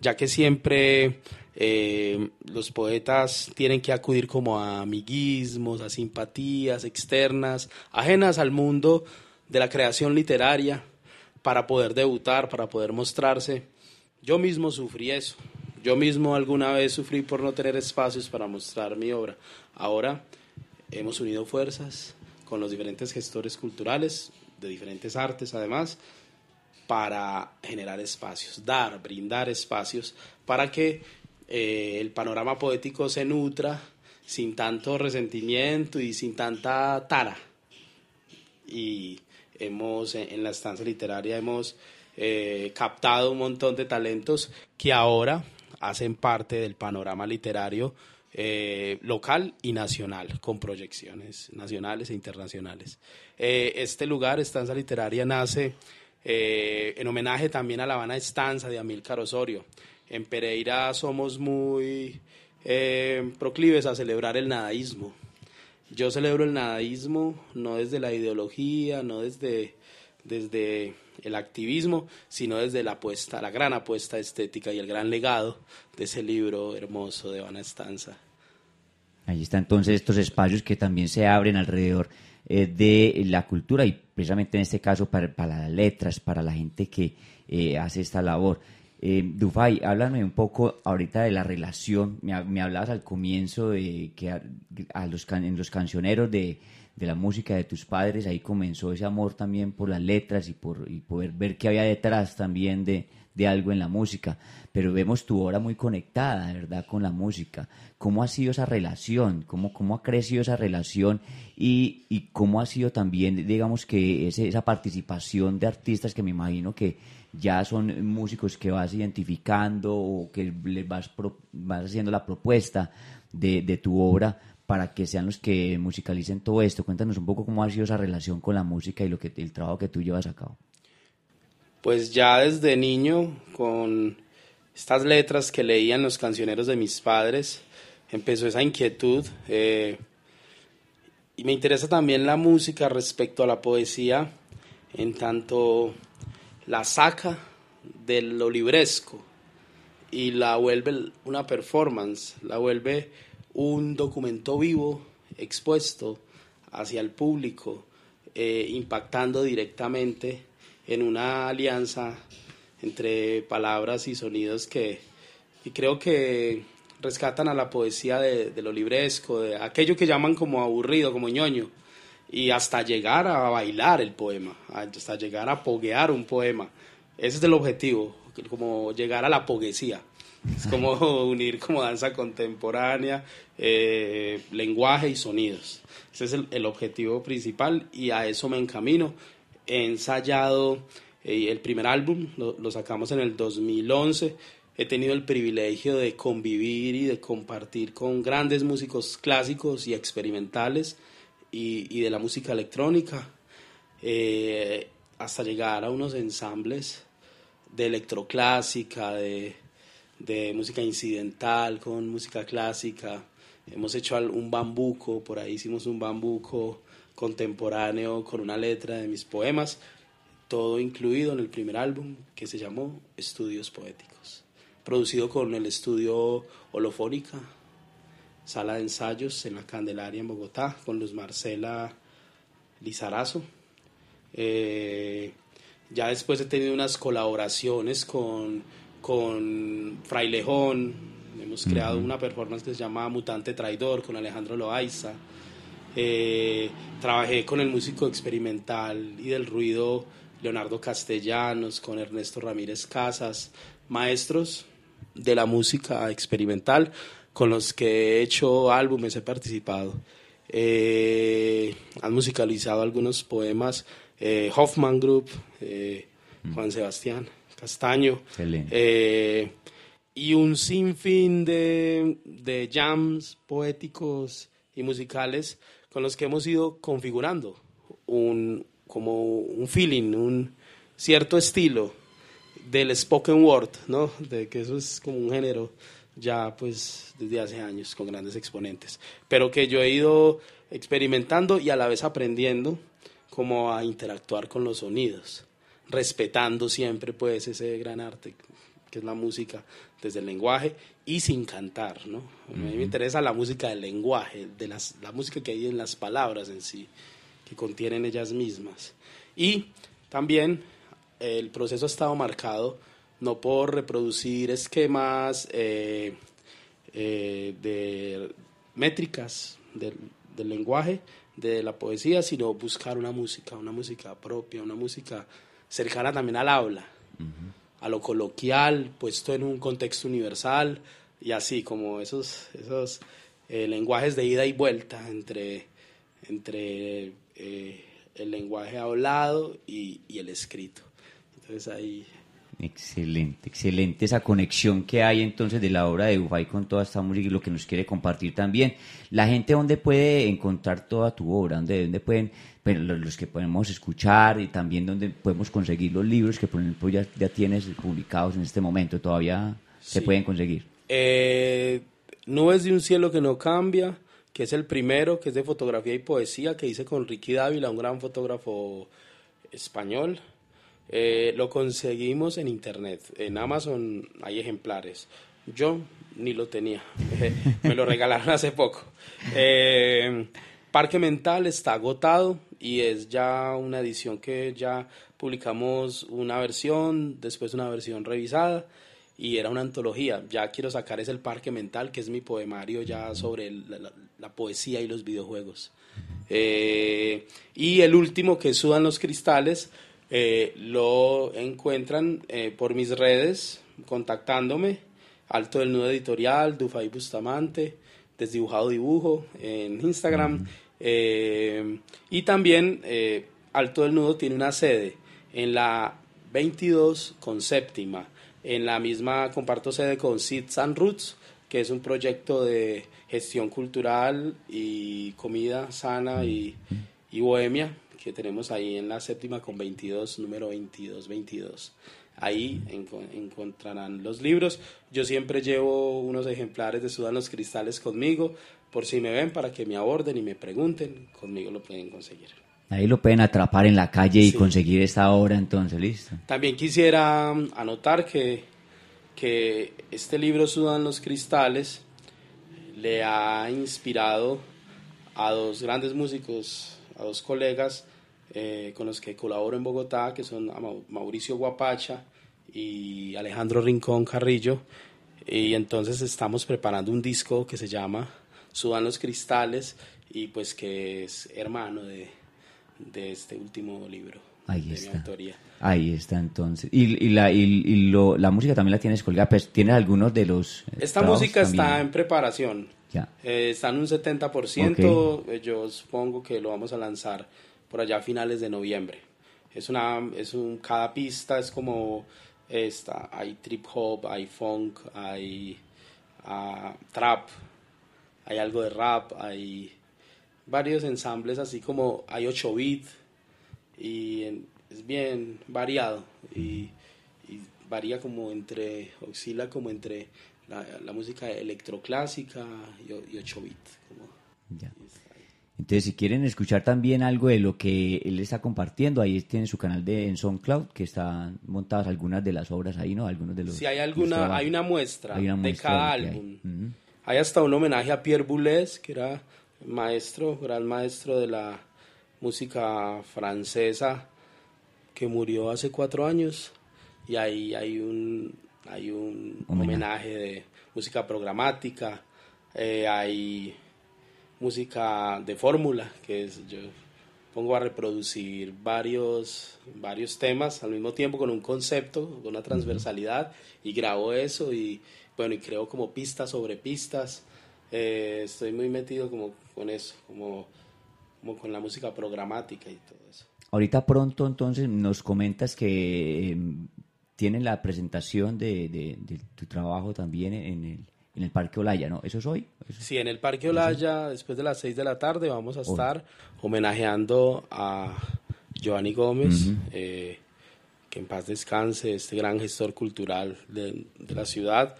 ya que siempre eh, los poetas tienen que acudir como a amiguismos, a simpatías externas, ajenas al mundo de la creación literaria, para poder debutar, para poder mostrarse. Yo mismo sufrí eso. Yo mismo alguna vez sufrí por no tener espacios para mostrar mi obra. Ahora hemos unido fuerzas con los diferentes gestores culturales, de diferentes artes además, para generar espacios, dar, brindar espacios para que eh, el panorama poético se nutra sin tanto resentimiento y sin tanta tara. Y hemos, en la estancia literaria, hemos eh, captado un montón de talentos que ahora hacen parte del panorama literario eh, local y nacional, con proyecciones nacionales e internacionales. Eh, este lugar, Estanza Literaria, nace eh, en homenaje también a La Habana Estanza de Amílcar Osorio. En Pereira somos muy proclives a celebrar el nadaísmo. Yo celebro el nadaísmo no desde la ideología, no desde, desde el activismo, sino desde la apuesta, la gran apuesta estética y el gran legado de ese libro hermoso de Van Estanza. Ahí están entonces estos espacios que también se abren alrededor eh, de la cultura y precisamente en este caso para, las letras, para la gente que eh, hace esta labor. Eh, Dufay, háblame un poco ahorita de la relación. Me, hablabas al comienzo de que a, los en los cancioneros de, de la música de tus padres, ahí comenzó ese amor también por las letras y por y poder ver qué había detrás también de, de algo en la música. Pero vemos tu obra muy conectada, ¿verdad?, con la música. ¿Cómo ha sido esa relación? ¿Cómo, cómo ha crecido esa relación? Y, y cómo ha sido también, digamos, que ese, esa participación de artistas que me imagino que ya son músicos que vas identificando o que les vas, vas haciendo la propuesta de, de tu obra para que sean los que musicalicen todo esto. Cuéntanos un poco cómo ha sido esa relación con la música y lo que el trabajo que tú llevas a cabo. Pues ya desde niño, con estas letras que leían los cancioneros de mis padres, empezó esa inquietud. Eh, y me interesa también la música respecto a la poesía, en tanto la saca de lo libresco y la vuelve una performance, la vuelve un documento vivo expuesto hacia el público, eh, impactando directamente en una alianza entre palabras y sonidos que y creo que rescatan a la poesía de, lo libresco, de aquello que llaman como aburrido, como ñoño, y hasta llegar a bailar el poema, hasta llegar a poguear un poema. Ese es el objetivo, como llegar a la poesía Es como <laughs> unir como danza contemporánea, eh, lenguaje y sonidos. Ese es el, objetivo principal y a eso me encamino. He ensayado eh, el primer álbum, lo, sacamos en el 2011. He tenido el privilegio de convivir y de compartir con grandes músicos clásicos y experimentales y, y de la música electrónica, eh, hasta llegar a unos ensambles de electroclásica, de, de música incidental con música clásica. Hemos hecho un bambuco, por ahí hicimos un bambuco contemporáneo con una letra de mis poemas, todo incluido en el primer álbum que se llamó Estudios Poéticos, producido con el estudio Holofónica, sala de ensayos en la Candelaria en Bogotá, con Luz Marcela Lizarazo. Eh, ya después he tenido unas colaboraciones con, con Frailejón, hemos creado una performance que se llama Mutante Traidor con Alejandro Loaiza. Eh, trabajé con el músico experimental y del ruido Leonardo Castellanos, con Ernesto Ramírez Casas, maestros de la música experimental con los que he hecho álbumes, he participado. Eh, han musicalizado algunos poemas eh, Hoffman Group, eh, Juan Sebastián Castaño, eh, y un sinfín de, de jams poéticos y musicales con los que hemos ido configurando un, como un feeling, un cierto estilo del spoken word, ¿no? De que eso es como un género ya pues desde hace años con grandes exponentes, pero que yo he ido experimentando y a la vez aprendiendo como a interactuar con los sonidos, respetando siempre pues ese gran arte que es la música desde el lenguaje y sin cantar, ¿no? A mí me interesa la música del lenguaje, de las, la música que hay en las palabras en sí, que contienen ellas mismas. Y también el proceso ha estado marcado no por reproducir esquemas eh, eh, de métricas del, del lenguaje, de la poesía, sino buscar una música, una música propia, una música cercana también al habla, a lo coloquial, puesto en un contexto universal y así como esos, esos eh, lenguajes de ida y vuelta entre, entre eh, el lenguaje hablado y, y el escrito. Entonces ahí Excelente, excelente esa conexión que hay entonces de la obra de Ufay con toda esta música y lo que nos quiere compartir también. La gente, ¿dónde puede encontrar toda tu obra? ¿Dónde, dónde pueden, bueno, los que podemos escuchar y también dónde podemos conseguir los libros que, por ejemplo, ya, ya tienes publicados en este momento? ¿Todavía se pueden conseguir? Eh, Nubes de un cielo que no cambia, que es el primero, que es de fotografía y poesía, que hice con Ricky Dávila, un gran fotógrafo español. Eh, lo conseguimos en internet. En Amazon hay ejemplares. Yo ni lo tenía. <laughs> Me lo regalaron hace poco. Eh, Parque Mental está agotado y es ya una edición que ya publicamos una versión, después una versión revisada y era una antología. Ya quiero sacar es el Parque Mental, que es mi poemario ya sobre la, poesía y los videojuegos. Eh, y el último que sudan los cristales eh, lo encuentran eh, por mis redes, contactándome, Alto del Nudo Editorial, Dufay Bustamante, Desdibujado Dibujo en Instagram. Eh, y también eh, Alto del Nudo tiene una sede en la 22 con séptima. En la misma comparto sede con Seeds and Roots, que es un proyecto de gestión cultural y comida sana y, y bohemia que tenemos ahí en la séptima con 22, número 22, 22. Ahí enco encontrarán los libros. Yo siempre llevo unos ejemplares de Sudan los Cristales conmigo, por si me ven, para que me aborden y me pregunten, conmigo lo pueden conseguir. Ahí lo pueden atrapar en la calle y Sí. conseguir esta obra, entonces, listo. También quisiera mm, anotar que, que este libro Sudan los Cristales le ha inspirado a dos grandes músicos, a dos colegas eh, con los que colaboro en Bogotá, que son Mauricio Guapacha y Alejandro Rincón Carrillo. Y entonces estamos preparando un disco que se llama Sudan los Cristales y pues que es hermano de, de este último libro. Ahí de mi está. autoría. Ahí está entonces. Y, y la, y, y lo, la música también la tienes colgada, pues tienes algunos de los... Esta música está en preparación. Ya. Eh, está en un 70%. eh, Yo supongo que lo vamos a lanzar por allá a finales de noviembre. Es una, es un, cada pista es como esta. Hay trip hop, hay funk, hay ah, trap, hay algo de rap, hay varios ensambles así como hay 8 bits y en- es bien variado y, y varía como entre, oscila como entre la, la música electroclásica y, y 8 bits. Como, Ya. Entonces, si quieren escuchar también algo de lo que él está compartiendo, ahí tiene su canal de en SoundCloud, que están montadas algunas de las obras ahí, ¿no? Algunos de los... si hay alguna, hay una muestra, Hay una de muestra cada lo que hay. Hay hasta un homenaje a Pierre Boulez, que era maestro, gran maestro de la música francesa, que murió hace cuatro años. Y ahí hay un, hay un Homenaje. homenaje de música programática, eh, hay música de fórmula, que es yo pongo a reproducir varios, varios temas al mismo tiempo con un concepto, con una transversalidad, y grabo eso y bueno, y creo como pistas sobre pistas. Eh, estoy muy metido como con eso, como, como con la música programática y todo eso. Ahorita pronto, entonces, nos comentas que eh, tienen la presentación de, de- de tu trabajo también en el, en el Parque Olaya, ¿no? ¿Eso es hoy? ¿Eso- Sí, en el Parque Olaya, después de las 6 de la tarde, vamos a estar homenajeando a Giovanni Gómez, Ujú. eh, que en paz descanse, este gran gestor cultural de, de la ciudad,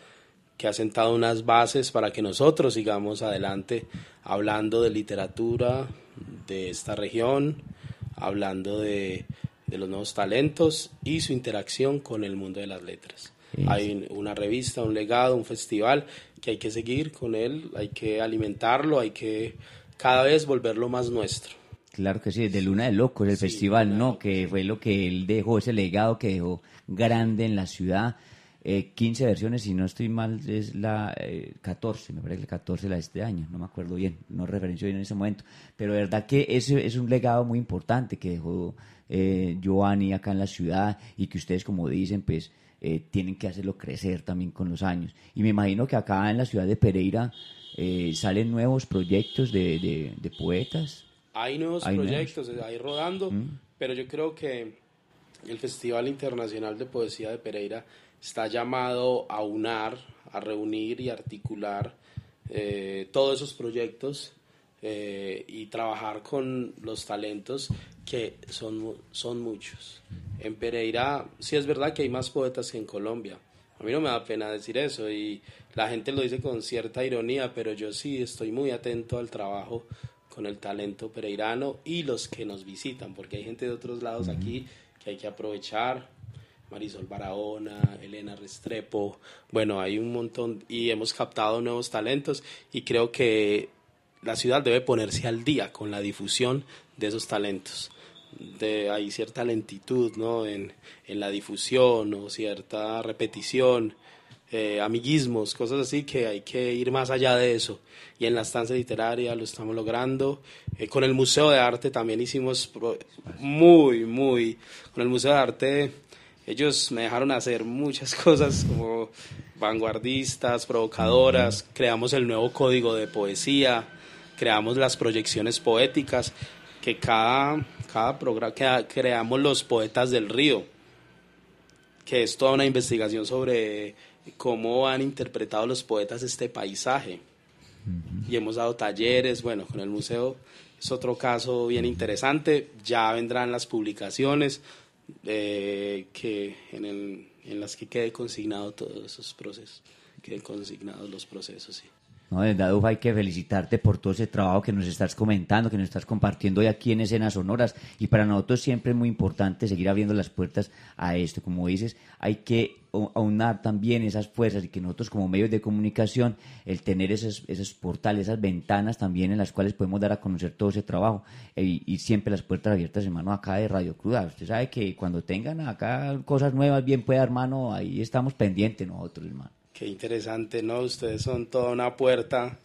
que ha sentado unas bases para que nosotros sigamos adelante hablando de literatura de esta región, hablando de, de los nuevos talentos y su interacción con el mundo de las letras. Es- Hay un- una revista, un legado, un festival que hay que seguir con él, hay que alimentarlo, hay que cada vez volverlo más nuestro. Claro que sí, de Luna de Locos, el Sí, festival, ¿no? Que fue lo que él dejó, ese legado que dejó grande en la ciudad. Eh, 15 versiones, si no estoy mal, es la eh, 14, me parece que la 14 la de este año, no me acuerdo bien, no referencio bien en ese momento. Pero de verdad que ese es un legado muy importante que dejó eh, Giovanni acá en la ciudad y que ustedes, como dicen, pues eh, tienen que hacerlo crecer también con los años. Y me imagino que acá en la ciudad de Pereira eh, salen nuevos proyectos de, de- de poetas. Hay nuevos Hay nuevos. proyectos, hay rodando, Mm. pero yo creo que el Festival Internacional de Poesía de Pereira está llamado a unar, a reunir y articular eh, todos esos proyectos eh, y trabajar con los talentos que son, son muchos. En Pereira sí es verdad que hay más poetas que en Colombia. A mí no me da pena decir eso y la gente lo dice con cierta ironía, pero yo sí estoy muy atento al trabajo con el talento pereirano y los que nos visitan, porque hay gente de otros lados aquí que hay que aprovechar. Marisol Barahona, Elena Restrepo, bueno, hay un montón y hemos captado nuevos talentos y creo que la ciudad debe ponerse al día con la difusión de esos talentos. De, hay cierta lentitud ¿no? en, en la difusión o cierta repetición, eh, amiguismos, cosas así que hay que ir más allá de eso. Y en la estancia literaria lo estamos logrando. Eh, con el Museo de Arte también hicimos muy, muy... Con el Museo de Arte ellos me dejaron hacer muchas <laughs> cosas como vanguardistas, provocadoras, creamos el nuevo código de poesía, creamos las proyecciones poéticas, que cada, cada programa, creamos los poetas del río, que es toda una investigación sobre cómo han interpretado los poetas este paisaje. Y hemos dado talleres, bueno, con el museo es otro caso bien interesante, ya vendrán las publicaciones eh, que en, el- en las que quede consignado todos esos procesos, queden consignados los procesos, sí. No, de verdad, hay que felicitarte por todo ese trabajo que nos estás comentando, que nos estás compartiendo hoy aquí en Escenas Sonoras. Y para nosotros siempre es muy importante seguir abriendo las puertas a esto. Como dices, hay que au- aunar también esas fuerzas y que nosotros como medios de comunicación, el tener esos, esos portales, esas ventanas también en las cuales podemos dar a conocer todo ese trabajo. E- Y, y siempre las puertas abiertas, hermano, acá de Radio Cruda. Usted sabe que cuando tengan acá cosas nuevas, bien pueda, hermano, ahí estamos pendientes nosotros, hermano. Qué interesante, ¿no? Ustedes son toda una puerta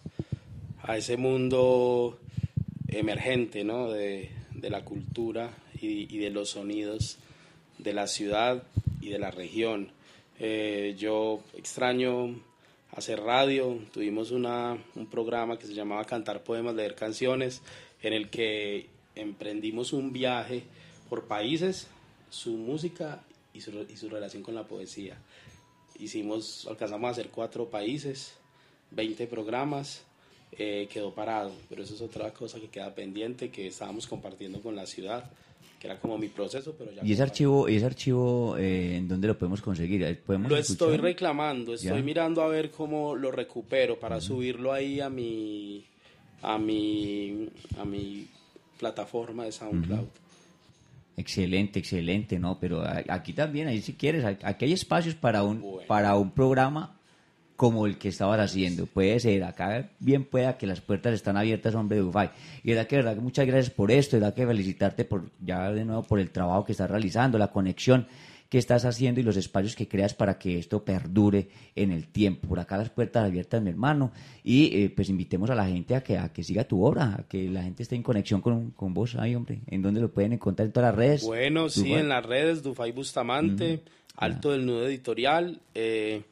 a ese mundo emergente, ¿no? De, de la cultura y, de los sonidos de la ciudad y de la región. Eh, yo extraño hacer radio, tuvimos una, un programa que se llamaba Cantar Poemas, Leer Canciones, en el que emprendimos un viaje por países, su música y su, y su relación con la poesía. Hicimos, alcanzamos a hacer cuatro países, 20 programas, eh, quedó parado, pero eso es otra cosa que queda pendiente, que estábamos compartiendo con la ciudad, que era como mi proceso, pero ya... ¿Y ese archivo, ese archivo eh, en dónde lo podemos conseguir? Eh, ¿Podemos Lo escuchar? estoy reclamando, estoy Ya. mirando a ver cómo lo recupero para subirlo ahí a mi a mi a mi plataforma de SoundCloud. Excelente, excelente, ¿no? Pero aquí también, ahí si quieres, aquí hay espacios para un, para un programa como el que estabas haciendo. Puede ser, acá bien pueda que las puertas están abiertas, hombre de Ufay. Y verdad que, verdad que muchas gracias por esto, verdad que felicitarte por, ya de nuevo por el trabajo que estás realizando, la conexión que estás haciendo y los espacios que creas para que esto perdure en el tiempo. Por acá las puertas abiertas, mi hermano. Y eh, pues invitemos a la gente a que, a que siga tu obra, a que la gente esté en conexión con, con vos. Ay, hombre, ¿en dónde lo pueden encontrar? En todas las redes. Bueno, sí, en las redes Dufay Bustamante, Alto del Nudo Editorial, eh,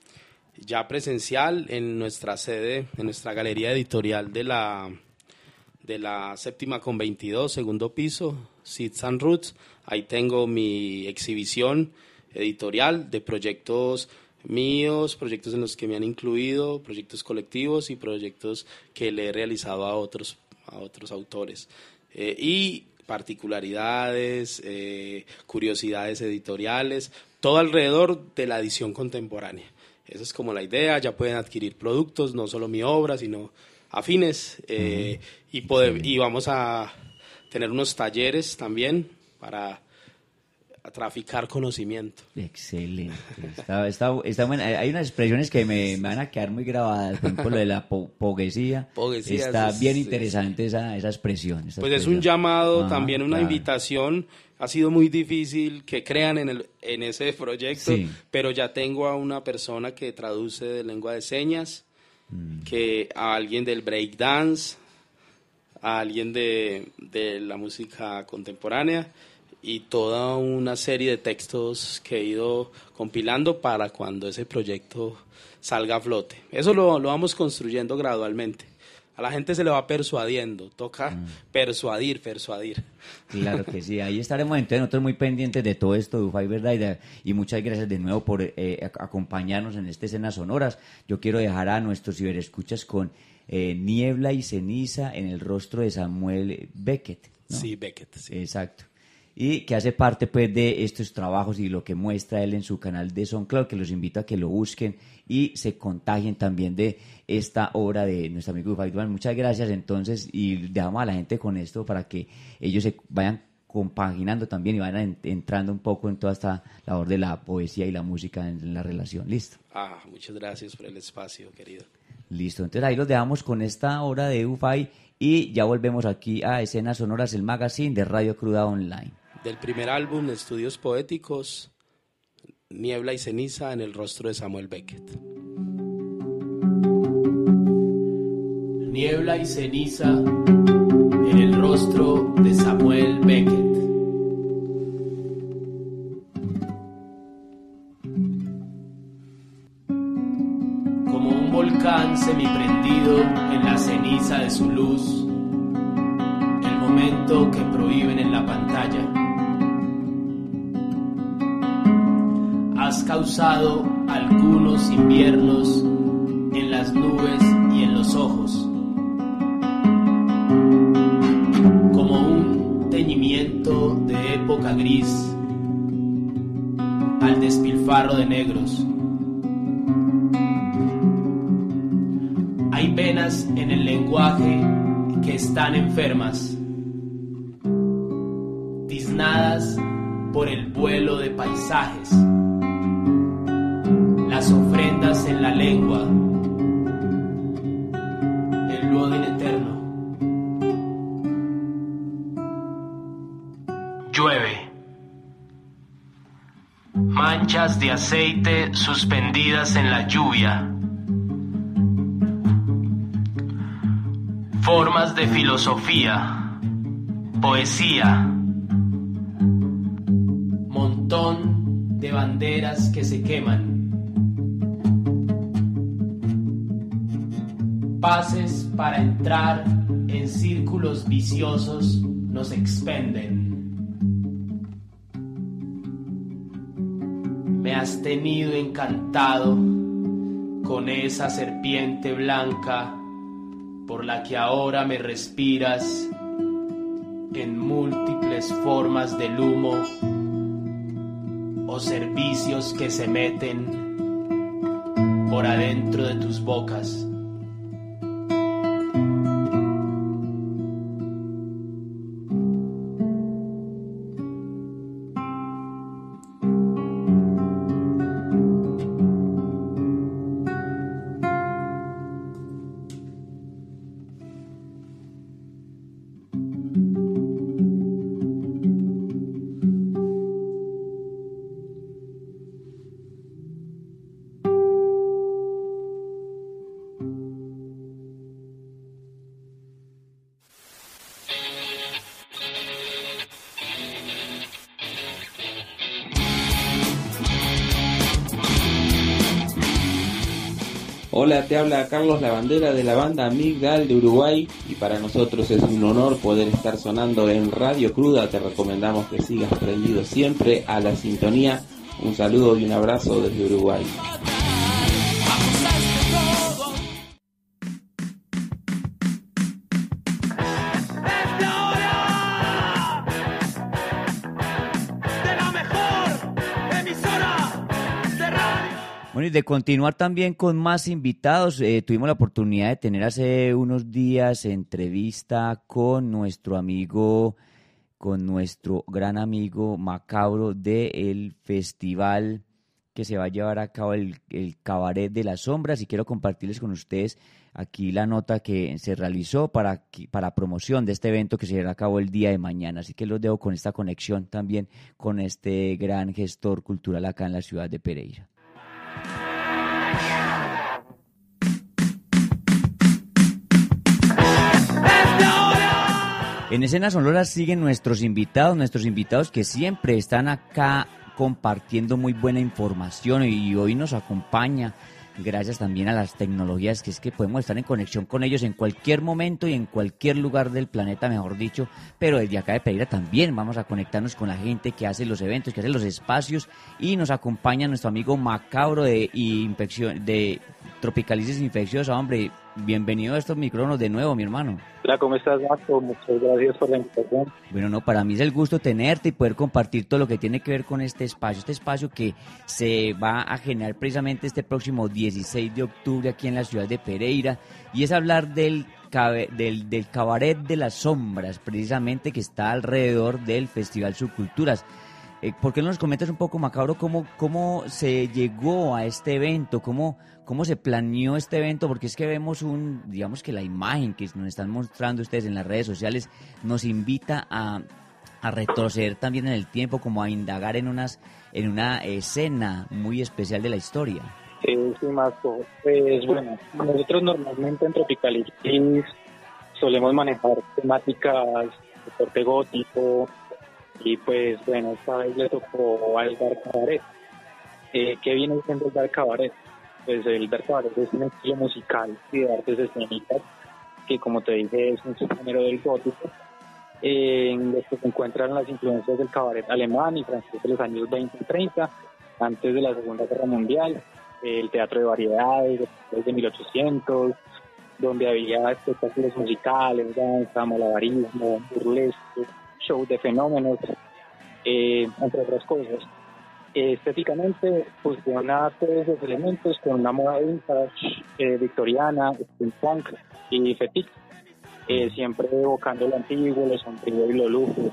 ya presencial en nuestra sede, en nuestra galería editorial de la de la séptima con 22, segundo piso, Seeds and Roots. Ahí tengo mi exhibición editorial de proyectos míos, proyectos en los que me han incluido, proyectos colectivos y proyectos que le he realizado a otros, a otros autores. Eh, y particularidades, eh, curiosidades editoriales, todo alrededor de la edición contemporánea. Esa es como la idea, ya pueden adquirir productos, no solo mi obra, sino afines, eh, y, poder, y vamos a tener unos talleres también para traficar conocimiento. Excelente. Está, está, está buena. Hay unas expresiones que me, me van a quedar muy grabadas. Por ejemplo, lo de la po- poguesía. Poguesía, Está es- bien sí, interesante esa, esa expresión. esa Pues es un llamado, también una claro. invitación. Ha sido muy difícil que crean en, el, en ese proyecto, Sí. pero ya tengo a una persona que traduce de lengua de señas, Mm. que a alguien del breakdance, a alguien de, de la música contemporánea y toda una serie de textos que he ido compilando para cuando ese proyecto salga a flote. Eso lo, lo vamos construyendo gradualmente. A la gente se le va persuadiendo, toca Mm. persuadir, persuadir. Claro que sí, ahí <laughs> estaremos entonces nosotros muy pendientes de todo esto, Dufay, ¿verdad? Y, de- y muchas gracias de nuevo por eh, ac- acompañarnos en este Escenas Sonoras. Yo quiero dejar a nuestros ciberescuchas con eh, Niebla y Ceniza en el rostro de Samuel Beckett. ¿no? Sí, Beckett, sí. Exacto. Y que hace parte pues de estos trabajos y lo que muestra él en su canal de SoundCloud, que los invito a que lo busquen y se contagien también de esta obra de nuestro amigo Dufay Duan. Muchas gracias entonces y dejamos a la gente con esto para que ellos se vayan compaginando también y vayan en- entrando un poco en toda esta labor de la poesía y la música en la relación. Listo. Ah, muchas gracias por el espacio, querido. Listo, entonces ahí los dejamos con esta obra de UFAI y ya volvemos aquí a Escenas Sonoras, el magazine de Radio Cruda Online. Del primer álbum, Estudios Poéticos, Niebla y Ceniza en el rostro de Samuel Beckett. Niebla y ceniza en el rostro de Samuel Beckett. Como un volcán semiprendido en la ceniza de su luz, el momento que prohíben en la pantalla. Has causado algunos inviernos en las nubes y en los ojos, época gris al despilfarro de negros. Hay venas en el lenguaje que están enfermas, tiznadas por el vuelo de paisajes, las ofrendas en la lengua, Manchas de aceite suspendidas en la lluvia. Formas de filosofía, poesía, explosión de banderas que se queman. Pases para entrar en círculos viciosos nos expenden. Has tenido encantado con esa serpiente blanca por la que ahora me respiras en múltiples formas del humo o servicios que se meten por adentro de tus bocas. Hola, te habla Carlos Lavandera de la banda Migdal de Uruguay y para nosotros es un honor poder estar sonando en Radio Cruda. Te recomendamos que sigas prendido siempre a la sintonía. Un saludo y un abrazo desde Uruguay. De continuar también con más invitados, eh, tuvimos la oportunidad de tener hace unos días entrevista con nuestro amigo, con nuestro gran amigo Macabro del festival que se va a llevar a cabo el, el Cabaret de las Sombras y quiero compartirles con ustedes aquí la nota que se realizó para, para promoción de este evento que se llevará a cabo el día de mañana. Así que los dejo con esta conexión también con este gran gestor cultural acá en la ciudad de Pereira. En escenas sonoras siguen nuestros invitados, nuestros invitados que siempre están acá compartiendo muy buena información y hoy nos acompaña gracias también a las tecnologías que es que podemos estar en conexión con ellos en cualquier momento y en cualquier lugar del planeta, mejor dicho, pero desde acá de Pereira también vamos a conectarnos con la gente que hace los eventos, que hace los espacios y nos acompaña nuestro amigo Macabro de, infección, de Tropicalisis Infecciosa, hombre, bienvenido a estos micrófonos de nuevo, mi hermano. Hola, ¿cómo estás, Marco? Muchas gracias por la invitación. Bueno, no, para mí es el gusto tenerte y poder compartir todo lo que tiene que ver con este espacio, este espacio que se va a generar precisamente este próximo 16 de octubre aquí en la ciudad de Pereira, y es hablar del del, del cabaret de las sombras, precisamente que está alrededor del Festival Subculturas. Eh, ¿Por qué no nos comentas un poco, Macabro, cómo, cómo se llegó a este evento? ¿Cómo, ¿Cómo se planeó este evento? Porque es que vemos un, digamos que la imagen que nos están mostrando ustedes en las redes sociales nos invita a, retroceder también en el tiempo, como a indagar en, unas, en una escena muy especial de la historia. Sí, sí, Marco. Pues bueno, nosotros normalmente en Tropicalitis solemos manejar temáticas de corte gótico, y pues bueno, esta vez le tocó al Dark Cabaret. Eh, ¿Qué viene siendo el Dark Cabaret? Pues el Cabaret es un estilo musical y de artes escénicas que como te dije es un subgénero del gótico en los que se encuentran las influencias del cabaret alemán y francés de los años 20 y 30, antes de la Segunda Guerra Mundial, el teatro de variedades de 1800, donde había espectáculos musicales, danza, malabarismo, burlesque, show de fenómenos, eh, entre otras cosas. Estéticamente fusiona todos los elementos con una moda vintage, eh, victoriana, steampunk y fetiche, eh, siempre evocando lo antiguo, lo sombrío y lo lúgubre.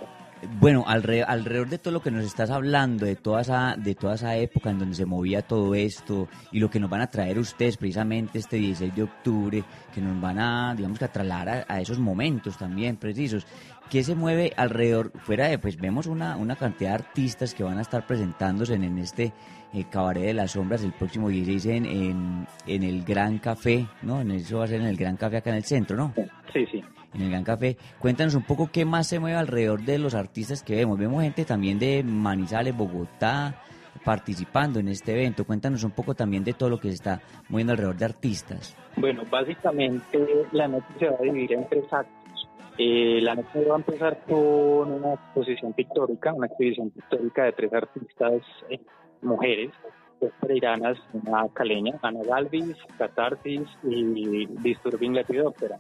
Bueno, alrededor, de todo lo que nos estás hablando, de toda, esa, de toda esa época en donde se movía todo esto y lo que nos van a traer ustedes precisamente este 16 de octubre, que nos van a, digamos que a trasladar a esos momentos también precisos, ¿Qué se mueve alrededor? Fuera de, pues vemos una, una cantidad de artistas que van a estar presentándose en, este eh, Cabaret de las Sombras el próximo 16 en, en, el Gran Café, ¿no? En eso va a ser en el Gran Café acá en el centro, ¿no? Sí, sí. en el Gran Café. Cuéntanos un poco qué más se mueve alrededor de los artistas que vemos. Vemos gente también de Manizales, Bogotá, participando en este evento. Cuéntanos un poco también de todo lo que se está moviendo alrededor de artistas. Bueno, básicamente la noche se va a dividir en tres actos. Eh, la noche va a empezar con una exposición pictórica, una exposición pictórica de tres artistas eh, mujeres, tres pereiranas, una caleña, Ana Galvis, Catarsis y Disturbing Lepidoptera.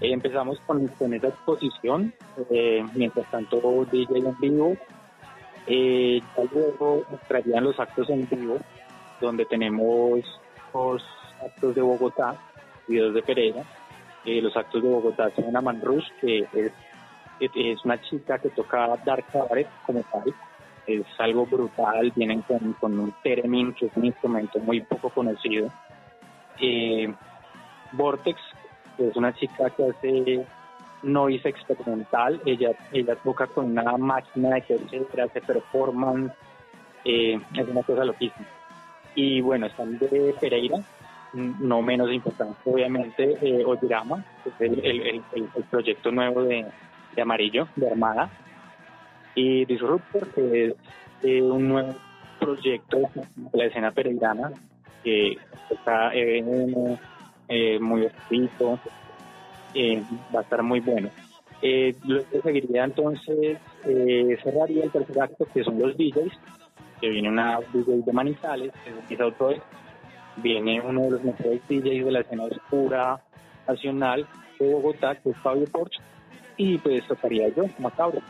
Eh, empezamos con, con esa exposición, eh, mientras tanto DJ en vivo, eh, luego traerían los actos en vivo, donde tenemos dos actos de Bogotá y dos de Pereira. Eh, los actos de Bogotá son una Manrush, que es, es una chica que toca Dark Cabaret como tal. Es algo brutal, vienen con, con un theremin, que es un instrumento muy poco conocido. Eh, Vortex, que es una chica que hace noise experimental. Ella, ella toca con una máquina de que hace performance. Eh, es una cosa loquísima. Y bueno, están de Pereira, no menos importante, obviamente, eh, que es el, el, el, el proyecto nuevo de, de, Amarillo, de Armada. Y Disruptor, que es eh, un nuevo proyecto de la escena pereirana, que está eh, eh, muy escrito, eh, va a estar muy bueno. Eh, luego seguiría entonces, cerraría el tercer acto, que son los DJs, que viene una DJ de Manizales, que es Auto viene uno de los mejores DJs de la escena oscura nacional de Bogotá, que es Fabio Porsche, y pues tocaría yo, Macabro.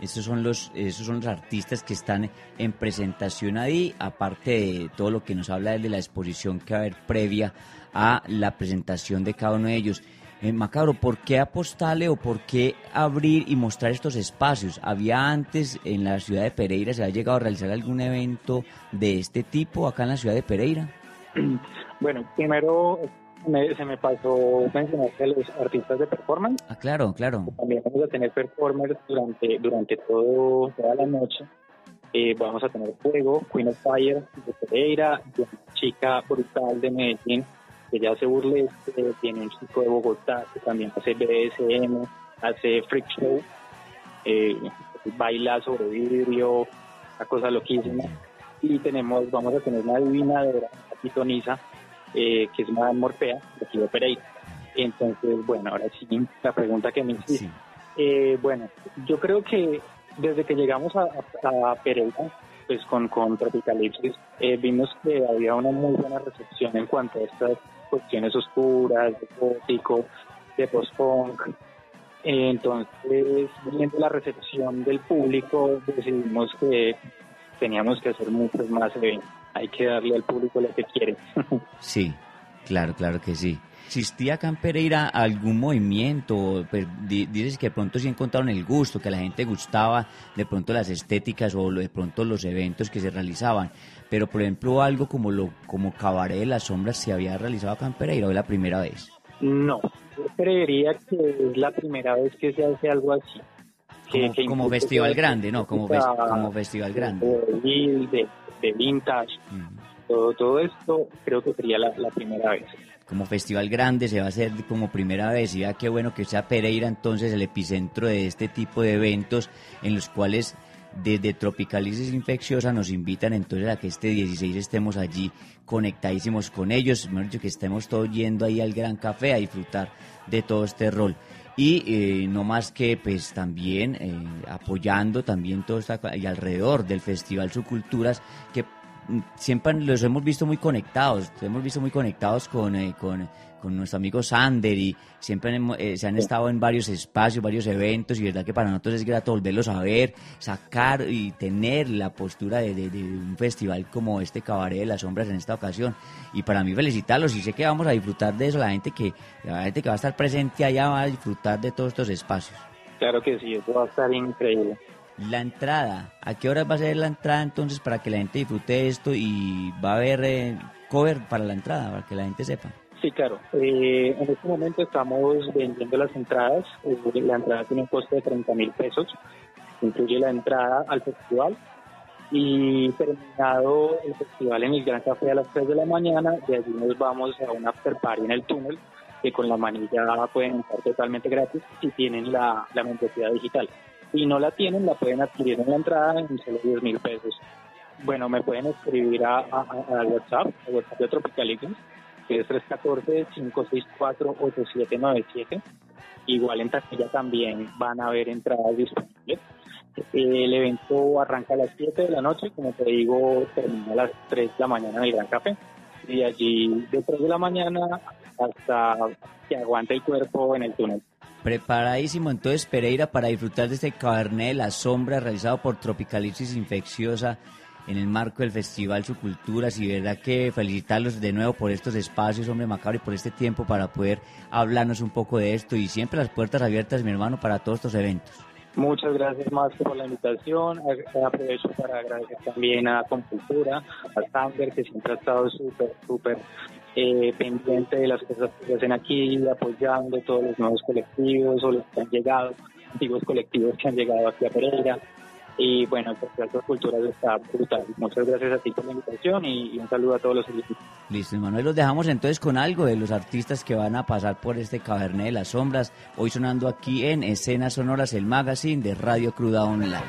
Esos son los, esos son los artistas que están en presentación ahí, aparte de todo lo que nos habla de la exposición que va a haber previa a la presentación de cada uno de ellos. Eh, Macabro, ¿por qué apostarle o por qué abrir y mostrar estos espacios? ¿Había antes en la ciudad de Pereira, se ha llegado a realizar algún evento de este tipo acá en la ciudad de Pereira? <clears throat> Bueno, primero me, se me pasó mencionarte a los artistas de performance. Ah, claro, claro. También vamos a tener performers durante, durante todo, toda la noche. Eh, vamos a tener Fuego, Queen of Fire de Pereira, una chica brutal de Medellín que ya hace burlesque, tiene un chico de Bogotá que también hace BDSM, hace freak show, eh, baila sobre vidrio, una cosa loquísima. Y tenemos, vamos a tener una adivinadora, pitoniza, eh, que es una Morfea, de aquí de Pereira. Entonces, bueno, ahora sí, la pregunta que me hiciste. Eh, bueno, yo creo que desde que llegamos a, Pereira, pues con, con Tropicalipsis, eh, vimos que había una muy buena recepción en cuanto a estas cuestiones oscuras, de gótico, de post-punk. Entonces, viendo la recepción del público, decidimos que teníamos que hacer muchos más eventos. Hay que darle al público lo que quiere. <laughs> sí, claro, claro que sí. ¿Existía acá en Pereira algún movimiento? Pues, dices que de pronto sí encontraron el gusto, que a la gente gustaba de pronto las estéticas o de pronto los eventos que se realizaban. Pero, por ejemplo, algo como lo como Cabaret de las Sombras se había realizado acá en Pereira, ¿o es la primera vez? No, yo creería que es la primera vez que se hace algo así. Que, como, que como grande, ¿no? Como, ves, como festival grande. De, de, de vintage, uh -huh. todo, todo esto creo que sería la, la primera vez como festival grande, se va a hacer como primera vez y ya qué bueno que sea Pereira entonces el epicentro de este tipo de eventos en los cuales desde Tropicalisis Infecciosa nos invitan entonces a que este 16 estemos allí conectadísimos con ellos, mejor dicho que estemos todos yendo ahí al Gran Café a disfrutar de todo este rol y eh, no más que pues también eh, apoyando también todo esta y alrededor del festival Subculturas que siempre los hemos visto muy conectados, hemos visto muy conectados con, eh, con, con, nuestro amigo Sander y siempre eh, se han estado en varios espacios, varios eventos y verdad que para nosotros es grato volverlos a ver, sacar y tener la postura de, de, de, un festival como este Cabaret de las Sombras en esta ocasión y para mí felicitarlos y sé que vamos a disfrutar de eso, la gente que, la gente que va a estar presente allá va a disfrutar de todos estos espacios. Claro que sí, eso va a estar increíble. La entrada, ¿a qué hora va a ser la entrada entonces para que la gente disfrute esto y va a haber eh, cover para la entrada, para que la gente sepa? Sí, claro. Eh, en este momento estamos vendiendo las entradas. Eh, la entrada tiene un costo de 30 mil pesos. Incluye la entrada al festival. Y terminado el festival en el Gran Café a las 3 de la mañana, de allí nos vamos a un after party en el túnel, que con la manilla pueden entrar totalmente gratis si tienen la, la membresía digital. Si no la tienen, la pueden adquirir en la entrada en solo 10 mil pesos. Bueno, me pueden escribir a, a- a- WhatsApp, al WhatsApp de Tropical Eagles, que es 314-564-8797. Igual en taquilla también van a haber entradas disponibles. El evento arranca a las 7 de la noche, como te digo, termina a las 3 de la mañana en el Gran Café. Y allí, de 3 de la mañana hasta que aguante el cuerpo en el túnel. Preparadísimo entonces Pereira para disfrutar de este Cabernet de la Sombra realizado por Tropicalisis Infecciosa en el marco del Festival Subculturas y verdad que felicitarlos de nuevo por estos espacios, hombre macabro, y por este tiempo para poder hablarnos un poco de esto y siempre las puertas abiertas, mi hermano, para todos estos eventos. Muchas gracias más por la invitación. Ag- Aprovecho para agradecer también a Compultura, a Sander, que siempre ha estado súper, súper eh, pendiente de las cosas que se hacen aquí, apoyando todos los nuevos colectivos o los que han llegado, antiguos colectivos que han llegado aquí a Pereira. Y bueno, el Festival de Culturas está brutal. Muchas gracias a ti por la invitación y, un saludo a todos los oyentes. Listo, Manuel, los dejamos entonces con algo de los artistas que van a pasar por este Cabernet de las Sombras, hoy sonando aquí en Escenas Sonoras, el magazine de Radio Cruda Online.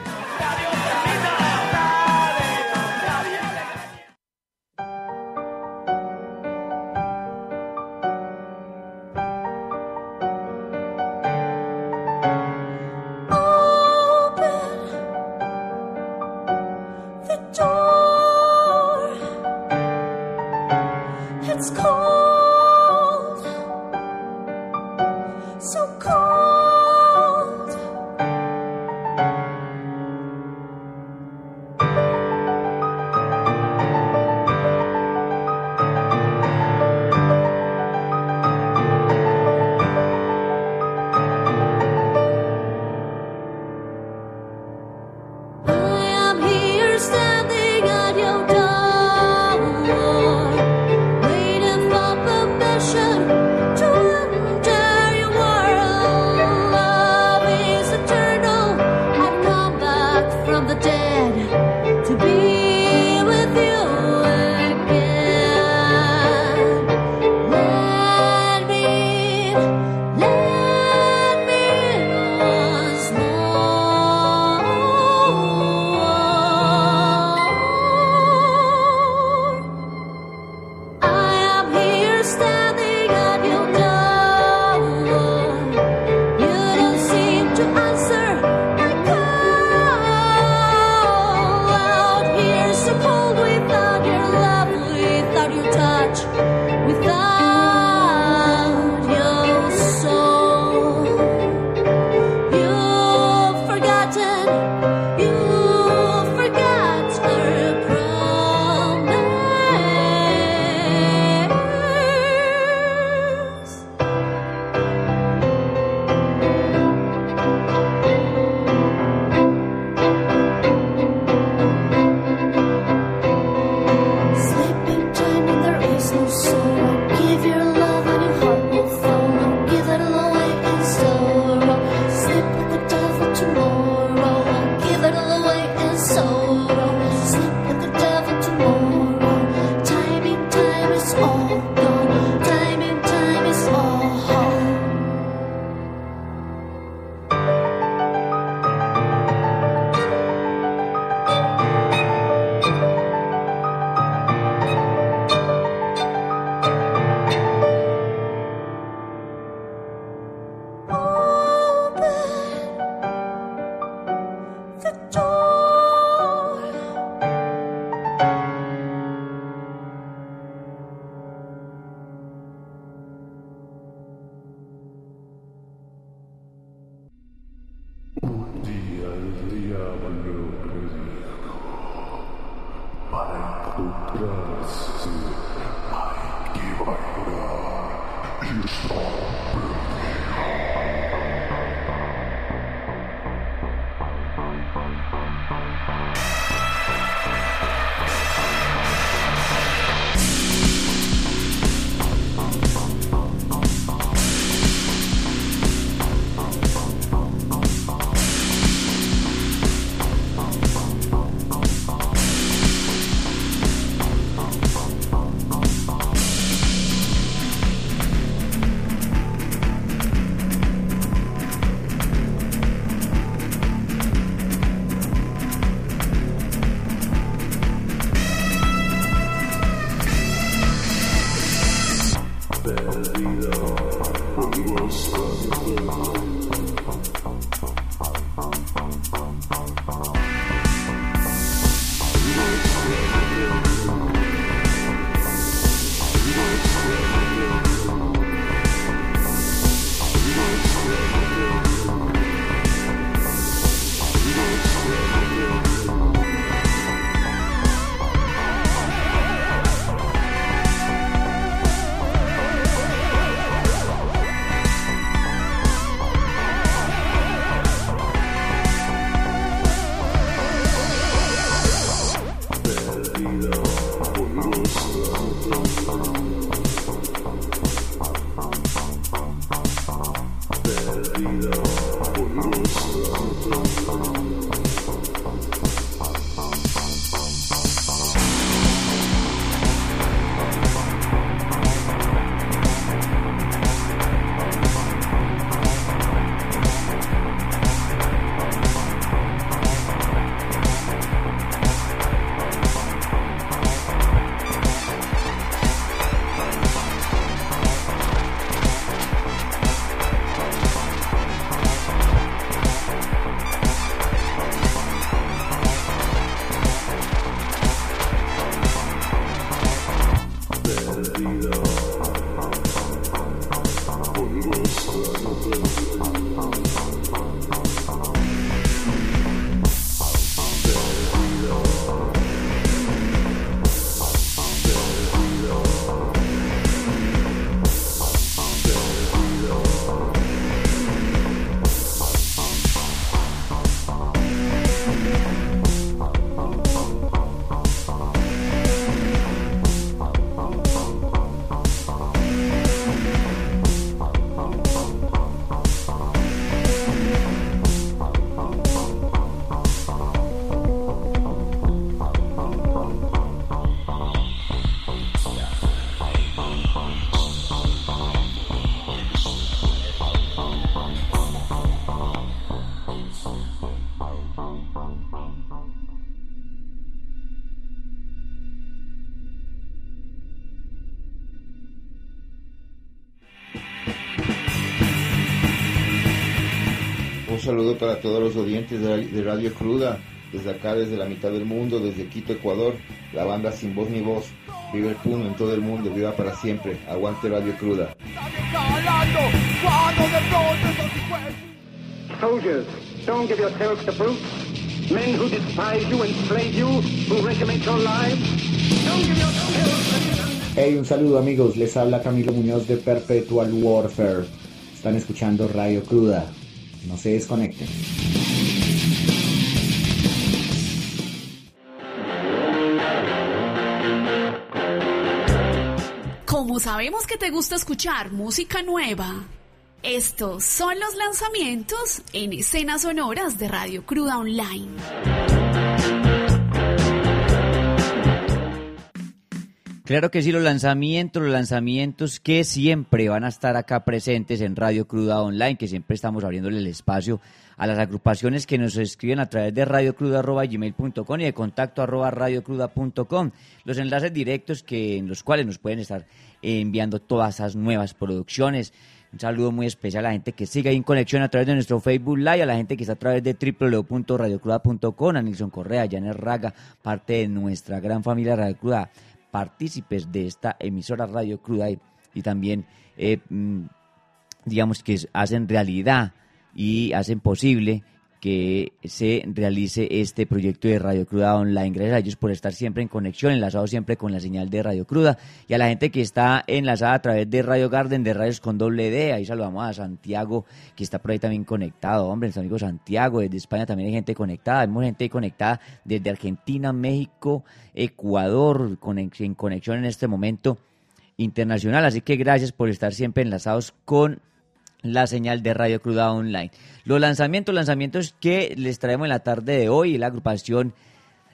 Saludo para todos los oyentes de, Radio Cruda, desde acá, desde la mitad del mundo, desde Quito, Ecuador, la banda Sin Voz Ni Voz. Viva el Puno en todo el mundo, viva para siempre. Aguante Radio Cruda. Soldiers, don't give yourselves to brutes. Men who despise you, enslave you, who regiment your lives. Don't give yourselves Hey, un saludo amigos, les habla Camilo Muñoz de Perpetual Warfare. Están escuchando Radio Cruda. No se desconecten. Como sabemos que te gusta escuchar música nueva, estos son los lanzamientos en escenas sonoras de Radio Cruda Online. Claro que sí, los lanzamientos, los lanzamientos que siempre van a estar acá presentes en Radio Cruda Online, que siempre estamos abriéndole el espacio a las agrupaciones que nos escriben a través de radiocruda.gmail.com y de contacto arroba radiocruda.com. Los enlaces directos que, en los cuales nos pueden estar enviando todas esas nuevas producciones. Un saludo muy especial a la gente que sigue ahí en conexión a través de nuestro Facebook Live, a la gente que está a través de www.radiocruda.com, a Nilson Correa, Janet Raga, parte de nuestra gran familia Radio Cruda, partícipes de esta emisora Radio Cruda y, también, eh, mm, digamos que hacen realidad y hacen posible que se realice este proyecto de Radio Cruda Online. Gracias a ellos por estar siempre en conexión, enlazados siempre con la señal de Radio Cruda. Y a la gente que está enlazada a través de Radio Garden, de Radios con doble D. Ahí saludamos a Santiago, que está por ahí también conectado. Hombre, nuestro amigo Santiago, desde España también hay gente conectada. Hay gente conectada desde Argentina, México, Ecuador, en conexión en este momento internacional. Así que gracias por estar siempre enlazados con la señal de Radio Cruda Online. Los lanzamientos, lanzamientos que les traemos en la tarde de hoy, la agrupación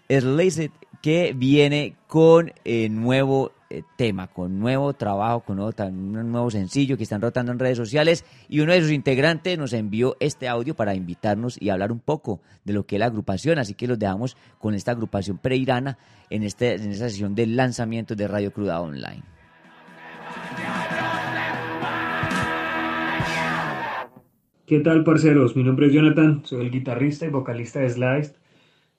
Slaced que viene con eh, nuevo eh, tema, con nuevo trabajo, con un nuevo sencillo que están rotando en redes sociales y uno de sus integrantes nos envió este audio para invitarnos y hablar un poco de lo que es la agrupación, así que los dejamos con esta agrupación pereirana en, este, en esta sesión de lanzamientos de Radio Cruda Online. ¿Qué tal, parceros? Mi nombre es Jonathan, soy el guitarrista y vocalista de Sliced.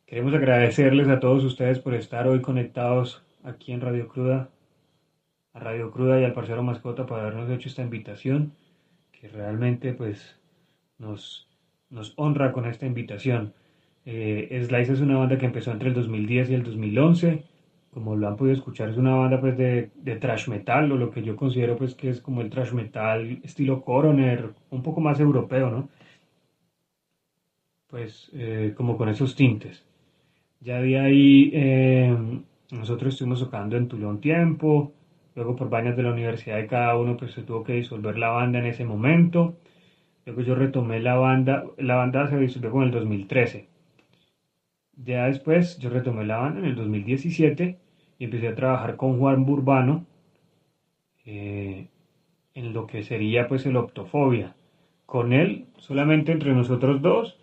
Queremos agradecerles a todos ustedes por estar hoy conectados aquí en Radio Cruda, a Radio Cruda y al parcero Mascota por habernos hecho esta invitación, que realmente pues nos, honra con esta invitación. Eh, Slice es una banda que empezó entre el 2010 y el 2011. Como lo han podido escuchar, es una banda pues de, de thrash metal, o lo que yo considero pues que es como el thrash metal estilo coroner, un poco más europeo, ¿no? Pues eh, como con esos tintes. Ya de ahí eh, nosotros estuvimos tocando en Tulón tiempo, luego por vainas de la universidad de cada uno pues se tuvo que disolver la banda en ese momento. Luego yo retomé la banda, la banda se disolvió como en el 2013. Ya después yo retomé la banda en el 2017 empecé a trabajar con Juan Burbano eh, en lo que sería pues el Optofobia. Con él, solamente entre nosotros dos,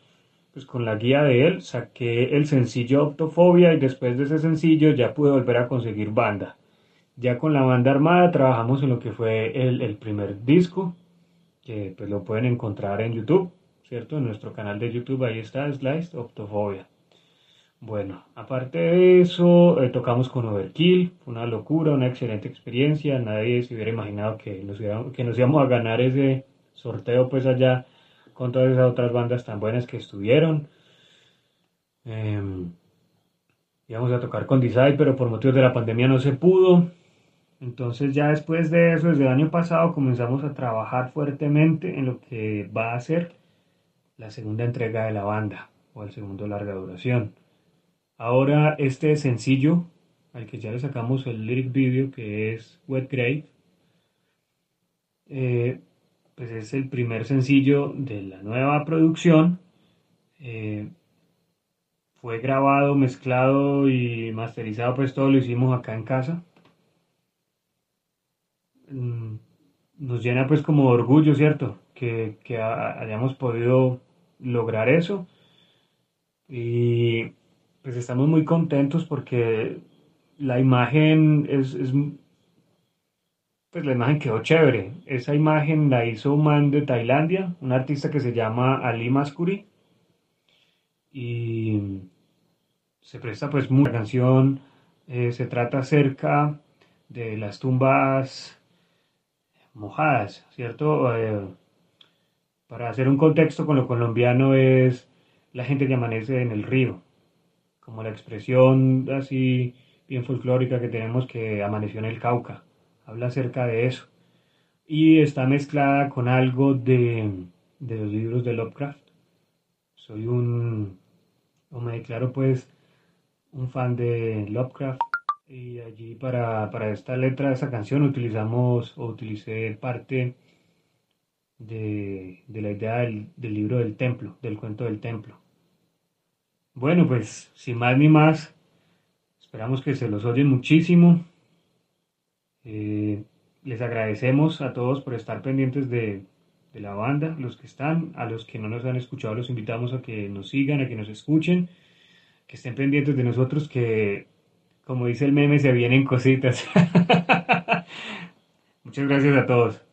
pues con la guía de él, saqué el sencillo Optofobia y después de ese sencillo ya pude volver a conseguir banda. Ya con la banda armada trabajamos en lo que fue el, primer disco, que pues lo pueden encontrar en YouTube, ¿cierto? En nuestro canal de YouTube, ahí está, Sliced Optofobia. Bueno, aparte de eso, eh, tocamos con Overkill, una locura, una excelente experiencia, nadie se hubiera imaginado que nos, que nos íbamos a ganar ese sorteo pues allá con todas esas otras bandas tan buenas que estuvieron. Em, íbamos a tocar con Design, pero por motivos de la pandemia no se pudo. Entonces ya después de eso, desde el año pasado, comenzamos a trabajar fuertemente en lo que va a ser la segunda entrega de la banda, o el segundo larga duración. Ahora este sencillo, al que ya le sacamos el lyric video, que es Wet Grave, eh, pues es el primer sencillo de la nueva producción. Eh, fue grabado, mezclado y masterizado, pues todo lo hicimos acá en casa. Mm, Nos llena pues como de orgullo, ¿cierto? Que, que ha- hayamos podido lograr eso. Y pues estamos muy contentos porque la imagen es, es pues la imagen quedó chévere. Esa imagen la hizo un man de Tailandia, un artista que se llama Ali Maskuri. Y se presta pues mucha canción. eh, se trata acerca de las tumbas mojadas, ¿cierto? Eh, para hacer un contexto con lo colombiano es la gente que amanece en el río, como la expresión así bien folclórica que tenemos que amaneció en el Cauca habla acerca de eso. Y está mezclada con algo de, de los libros de Lovecraft. Soy un, o me declaro pues, un fan de Lovecraft. Y allí para, para esta letra esa canción utilizamos, o utilicé parte de, de la idea del libro del templo, del cuento del templo. Bueno, pues sin más ni más, esperamos que se los oyen muchísimo. Eh, les agradecemos a todos por estar pendientes de, de la banda, los que están, a los que no nos han escuchado, los invitamos a que nos sigan, a que nos escuchen, que estén pendientes de nosotros, que como dice el meme, se vienen cositas. <laughs> Muchas gracias a todos.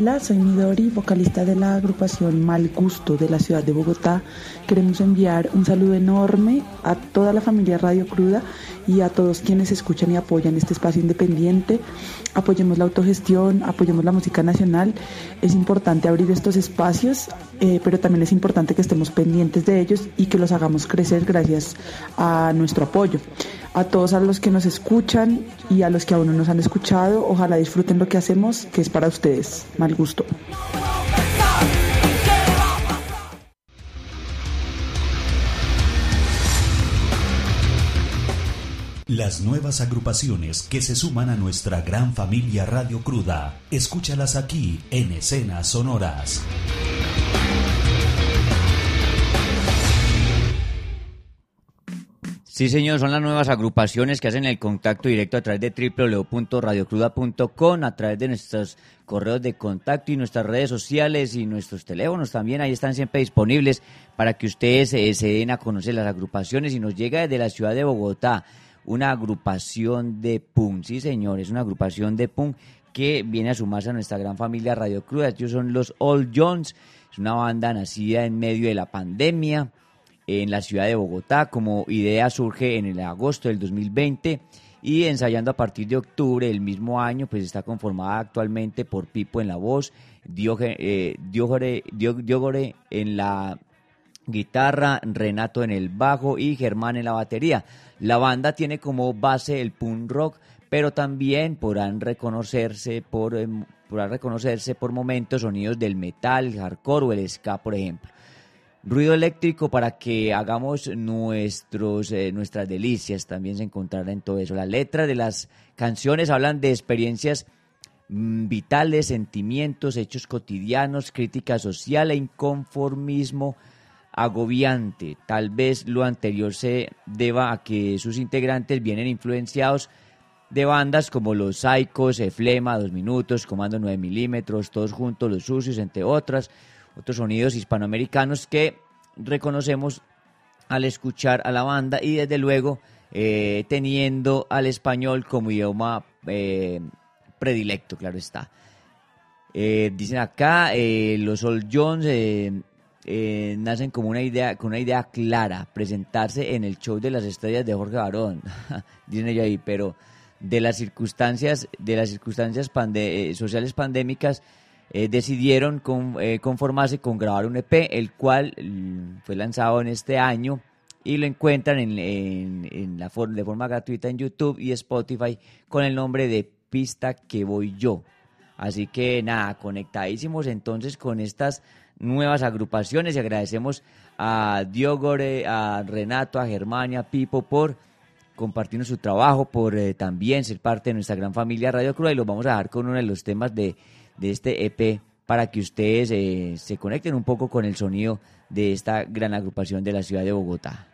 Hola, soy Midori, vocalista de la agrupación Mal Gusto de la ciudad de Bogotá. Queremos enviar un saludo enorme a toda la familia Radio Cruda y a todos quienes escuchan y apoyan este espacio independiente. Apoyemos la autogestión, apoyemos la música nacional. Es importante abrir estos espacios, eh, pero también es importante que estemos pendientes de ellos y que los hagamos crecer gracias a nuestro apoyo. A todos a los que nos escuchan y a los que aún no nos han escuchado, ojalá disfruten lo que hacemos, que es para ustedes. Mal gusto. Las nuevas agrupaciones que se suman a nuestra gran familia Radio Cruda, escúchalas aquí en Escenas Sonoras. Sí, señor, son las nuevas agrupaciones que hacen el contacto directo a través de www.radiocruda.com, a través de nuestros correos de contacto y nuestras redes sociales y nuestros teléfonos también. Ahí están siempre disponibles para que ustedes eh, se den a conocer las agrupaciones y nos llega desde la ciudad de Bogotá una agrupación de punk. Sí, señor, es una agrupación de punk que viene a sumarse a nuestra gran familia Radio Cruda. Ellos son los All Jones, es una banda nacida en medio de la pandemia en la ciudad de Bogotá. Como idea surge en el agosto del 2020 y ensayando a partir de octubre del mismo año, pues está conformada actualmente por Pipo en la voz, eh, Diogore, Dio- Diogore en la guitarra, Renato en el bajo y Germán en la batería. La banda tiene como base el punk rock, pero también podrán reconocerse por, em, podrán reconocerse por momentos sonidos del metal, hardcore o el ska, por ejemplo ruido eléctrico para que hagamos nuestros, eh, nuestras delicias. También se encontrará en todo eso. Las letras de las canciones hablan de experiencias mm, vitales, sentimientos, hechos cotidianos, crítica social e inconformismo agobiante. Tal vez lo anterior se deba a que sus integrantes vienen influenciados de bandas como Los Psychos, Flema, Dos Minutos, Comando 9 milímetros, Todos Juntos, Los Sucios, entre otras, otros sonidos hispanoamericanos que reconocemos al escuchar a la banda y desde luego eh, teniendo al español como idioma eh, predilecto, claro está. Eh, dicen acá, los All Jones nacen como una idea, con una idea clara, presentarse en el show de las estrellas de Jorge Barón, <laughs> dicen ellos ahí, pero de las circunstancias, de las circunstancias sociales pandémicas, eh, decidieron eh, conformarse con grabar un EP, el cual mm, fue lanzado en este año y lo encuentran en, la for- de forma gratuita en YouTube y Spotify con el nombre de Pista que voy yo. Así que nada, conectadísimos entonces con estas nuevas agrupaciones y agradecemos a Diogore, a Renato, a Germania, a Pipo por compartirnos su trabajo, por eh, también ser parte de nuestra gran familia Radio Cruda y los vamos a dejar con uno de los temas de, de este EP para que ustedes eh, se conecten un poco con el sonido de esta gran agrupación de la ciudad de Bogotá.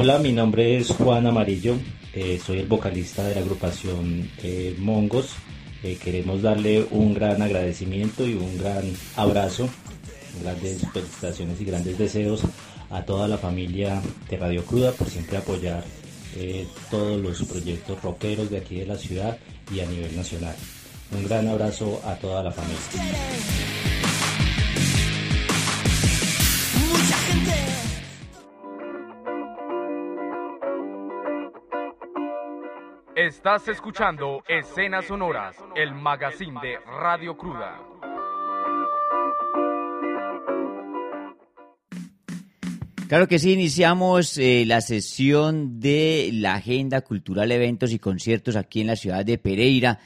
Hola, mi nombre es Juan Amarillo, eh, soy el vocalista de la agrupación eh, Mongos. Eh, queremos darle un gran agradecimiento y un gran abrazo, grandes felicitaciones y grandes deseos a toda la familia de Radio Cruda por siempre apoyar todos los proyectos rockeros de aquí de la ciudad y a nivel nacional. Un gran abrazo a toda la familia. Estás escuchando Escenas Sonoras, el magazine de Radio Cruda. Claro que sí, iniciamos eh, la sesión de la agenda cultural, eventos y conciertos aquí en la ciudad de Pereira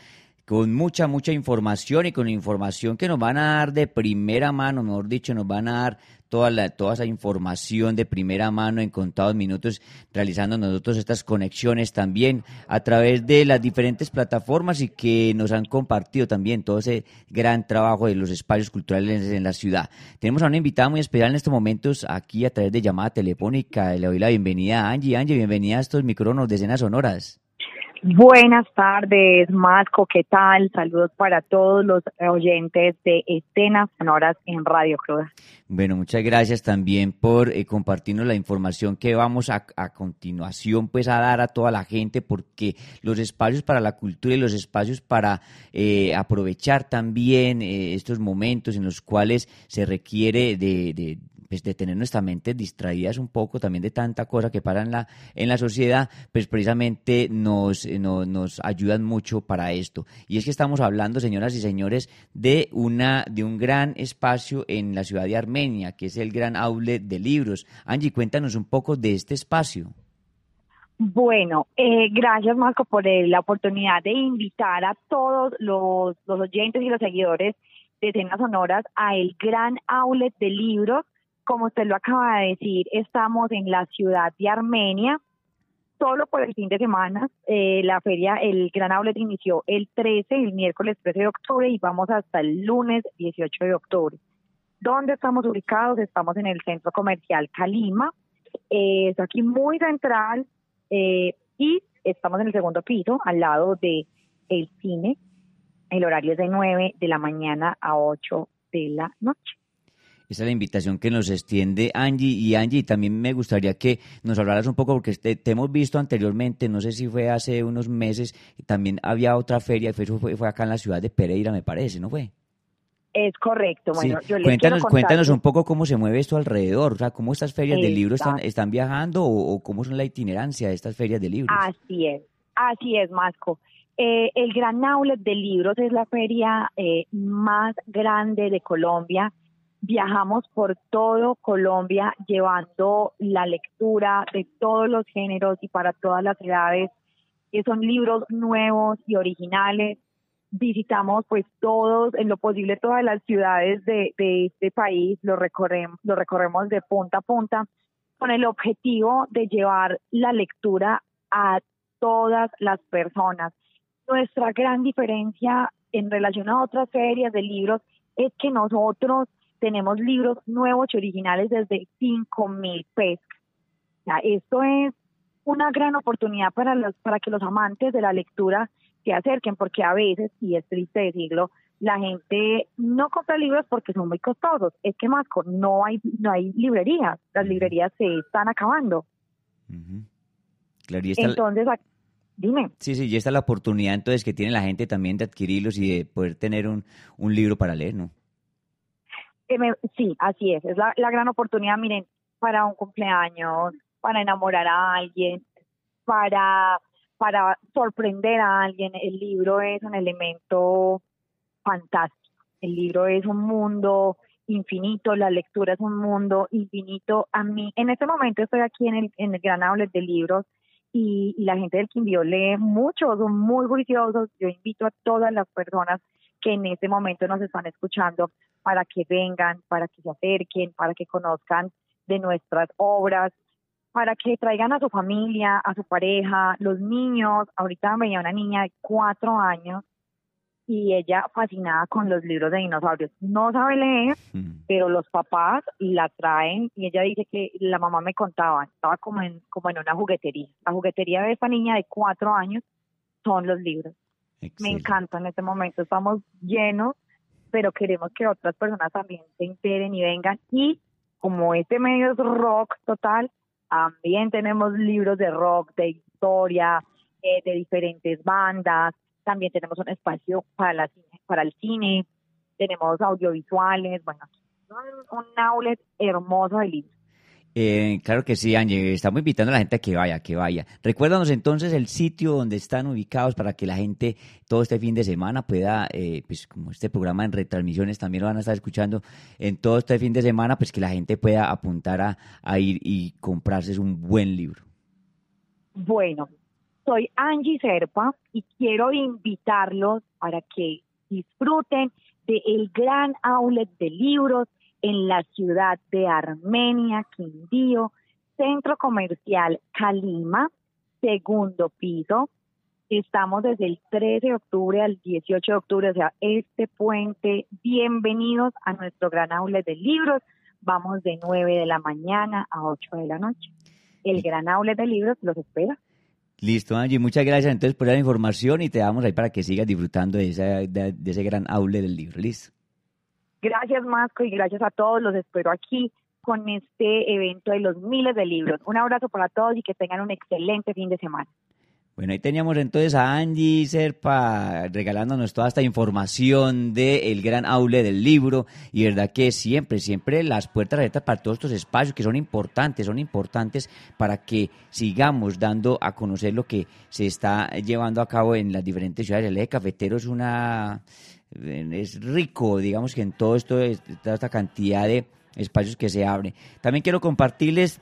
con mucha, mucha información y con información que nos van a dar de primera mano, mejor dicho, nos van a dar toda, la, toda esa información de primera mano en contados minutos, realizando nosotros estas conexiones también a través de las diferentes plataformas y que nos han compartido también todo ese gran trabajo de los espacios culturales en la ciudad. Tenemos a una invitada muy especial en estos momentos aquí a través de llamada telefónica. Le doy la bienvenida a Angie. Angie, bienvenida a estos micrófonos de escenas sonoras. Buenas tardes, Masco, ¿qué tal? Saludos para todos los oyentes de Escenas Sonoras en Radio Cruda. Bueno, muchas gracias también por eh, compartirnos la información que vamos a, a, continuación pues a dar a toda la gente porque los espacios para la cultura y los espacios para eh, aprovechar también eh, estos momentos en los cuales se requiere de, de pues, de tener nuestra mente distraídas un poco también de tanta cosa que pasa en la, en la sociedad, pues precisamente nos, nos, nos ayudan mucho para esto. Y es que estamos hablando, señoras y señores, de, una, de un gran espacio en la ciudad de Armenia, que es el gran outlet de libros. Angie, cuéntanos un poco de este espacio. Bueno, eh, gracias Marco por eh, la oportunidad de invitar a todos los, los oyentes y los seguidores de escenas sonoras a el gran outlet de libros como usted lo acaba de decir, estamos en la ciudad de Armenia, solo por el fin de semana. Eh, la feria, el Gran Outlet inició el 13, el miércoles 13 de octubre y vamos hasta el lunes 18 de octubre. ¿Dónde estamos ubicados? Estamos en el centro comercial Calima. Eh, es aquí muy central eh, y estamos en el segundo piso, al lado de el cine. El horario es de 9 de la mañana a 8 de la noche. Esa es la invitación que nos extiende Angie. Y Angie, también me gustaría que nos hablaras un poco, porque te, te hemos visto anteriormente, no sé si fue hace unos meses, también había otra feria, fue, fue, fue acá en la ciudad de Pereira, me parece, ¿no fue? Es correcto. Bueno, sí. yo les cuéntanos, cuéntanos un poco cómo se mueve esto alrededor, o sea, cómo estas ferias de libros están, están viajando o, o cómo son la itinerancia de estas ferias de libros. Así es, así es, Masco. Eh, el Gran Outlet de Libros es la feria eh, más grande de Colombia. Viajamos por todo Colombia llevando la lectura de todos los géneros y para todas las edades. que son libros nuevos y originales. Visitamos pues todos, en lo posible todas las ciudades de, de este país, lo recorremos, lo recorremos de punta a punta con el objetivo de llevar la lectura a todas las personas. Nuestra gran diferencia en relación a otras ferias de libros es que nosotros tenemos libros nuevos y originales desde 5 mil pesos. Sea, esto es una gran oportunidad para los para que los amantes de la lectura se acerquen, porque a veces, y es triste decirlo, la gente no compra libros porque son muy costosos. Es que más no hay no hay librerías, las librerías se están acabando. Claro, y esta- Entonces, dime. sí, sí, y esta es la oportunidad entonces que tiene la gente también de adquirirlos y de poder tener un, un libro para leer, ¿no? Sí, así es. Es la, gran oportunidad, miren, para un cumpleaños, para enamorar a alguien, para, para sorprender a alguien. El libro es un elemento fantástico. El libro es un mundo infinito, la lectura es un mundo infinito. A mí, en este momento estoy aquí en el, en el Gran Outlet de Libros y, y la gente del Quindío lee mucho, son muy juiciosos. Yo invito a todas las personas que en este momento nos están escuchando para que vengan, para que se acerquen, para que conozcan de nuestras obras, para que traigan a su familia, a su pareja, los niños. Ahorita veía una niña de cuatro años y ella fascinada con los libros de dinosaurios. No sabe leer, pero los papás la traen y ella dice que la mamá me contaba, estaba como en, como en una juguetería. La juguetería de esta niña de cuatro años son los libros. Me encanta en este momento, estamos llenos, pero queremos que otras personas también se enteren y vengan. Y como este medio es rock total, también tenemos libros de rock, de historia, eh, de diferentes bandas, también tenemos un espacio para, la cine- para el cine, tenemos audiovisuales, bueno, un, un outlet hermoso de libros. Eh, claro que sí, Ángel. Estamos invitando a la gente a que vaya, que vaya. Recuérdanos entonces el sitio donde están ubicados para que la gente todo este fin de semana pueda, eh, pues como este programa en retransmisiones también lo van a estar escuchando en todo este fin de semana, pues que la gente pueda apuntar a, a ir y comprarse un buen libro. Bueno, soy Angie Serpa y quiero invitarlos para que disfruten del gran outlet de libros en la ciudad de Armenia, Quindío, Centro Comercial Calima, segundo piso. Estamos desde el 13 de octubre al 18 de octubre, o sea, este puente. Bienvenidos a nuestro gran outlet de libros. Vamos de 9 de la mañana a 8 de la noche. El gran outlet de libros los espera. Listo, Angie, muchas gracias entonces por la información y te damos ahí para que sigas disfrutando de, esa, de, de ese gran aule del libro. Listo. Gracias, Masco, y gracias a todos. Los espero aquí con este evento de los miles de libros. Un abrazo para todos y que tengan un excelente fin de semana. Bueno, ahí teníamos entonces a Angie Serpa regalándonos toda esta información del gran aule del libro y verdad que siempre, siempre las puertas abiertas para todos estos espacios que son importantes, son importantes para que sigamos dando a conocer lo que se está llevando a cabo en las diferentes ciudades. El eje cafetero es una es rico, digamos que en todo esto, toda esta cantidad de espacios que se abren. También quiero compartirles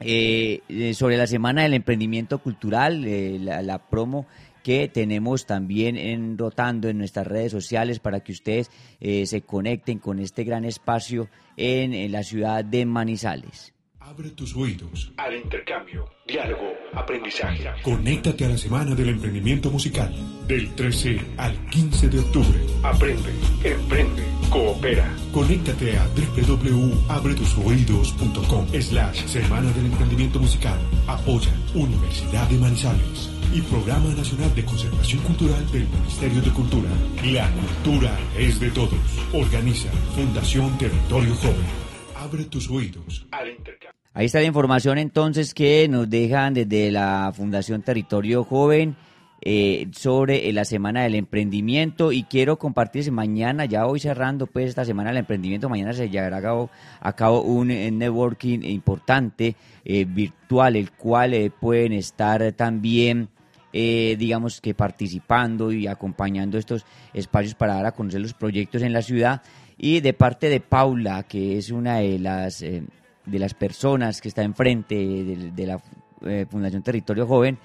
eh, eh, sobre la Semana del Emprendimiento Cultural, eh, la, promo que tenemos también en, rotando en nuestras redes sociales para que ustedes eh, se conecten con este gran espacio en la ciudad de Manizales. Abre tus oídos. Al intercambio, diálogo, aprendizaje. Conéctate a la Semana del Emprendimiento Musical del 13 al 15 de octubre. Aprende, emprende, coopera. Conéctate a www.abretusoídos.com slash Semana del Emprendimiento Musical. Apoya Universidad de Manizales y Programa Nacional de Conservación Cultural del Ministerio de Cultura. La cultura es de todos. Organiza Fundación Territorio Joven. Abre tus oídos. Al intercambio. Ahí está la información entonces que nos dejan desde la Fundación Territorio Joven eh, sobre eh, la Semana del Emprendimiento y quiero compartirles mañana, ya hoy cerrando pues esta Semana del Emprendimiento, mañana se llevará a cabo, a cabo un eh, networking importante eh, virtual, el cual eh, pueden estar también eh, digamos que participando y acompañando estos espacios para dar a conocer los proyectos en la ciudad y de parte de Paula, que es una de las eh, de las personas que está enfrente de, la eh, Fundación Territorio Joven,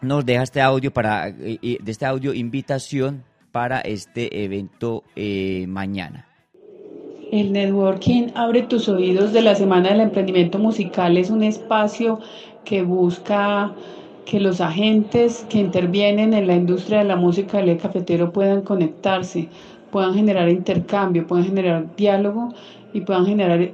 nos deja este audio para eh, de este audio invitación para este evento mañana. El networking Abre tus oídos de la Semana del Emprendimiento Musical es un espacio que busca que los agentes que intervienen en la industria de la música del cafetero puedan conectarse, puedan generar intercambio, puedan generar diálogo y puedan generar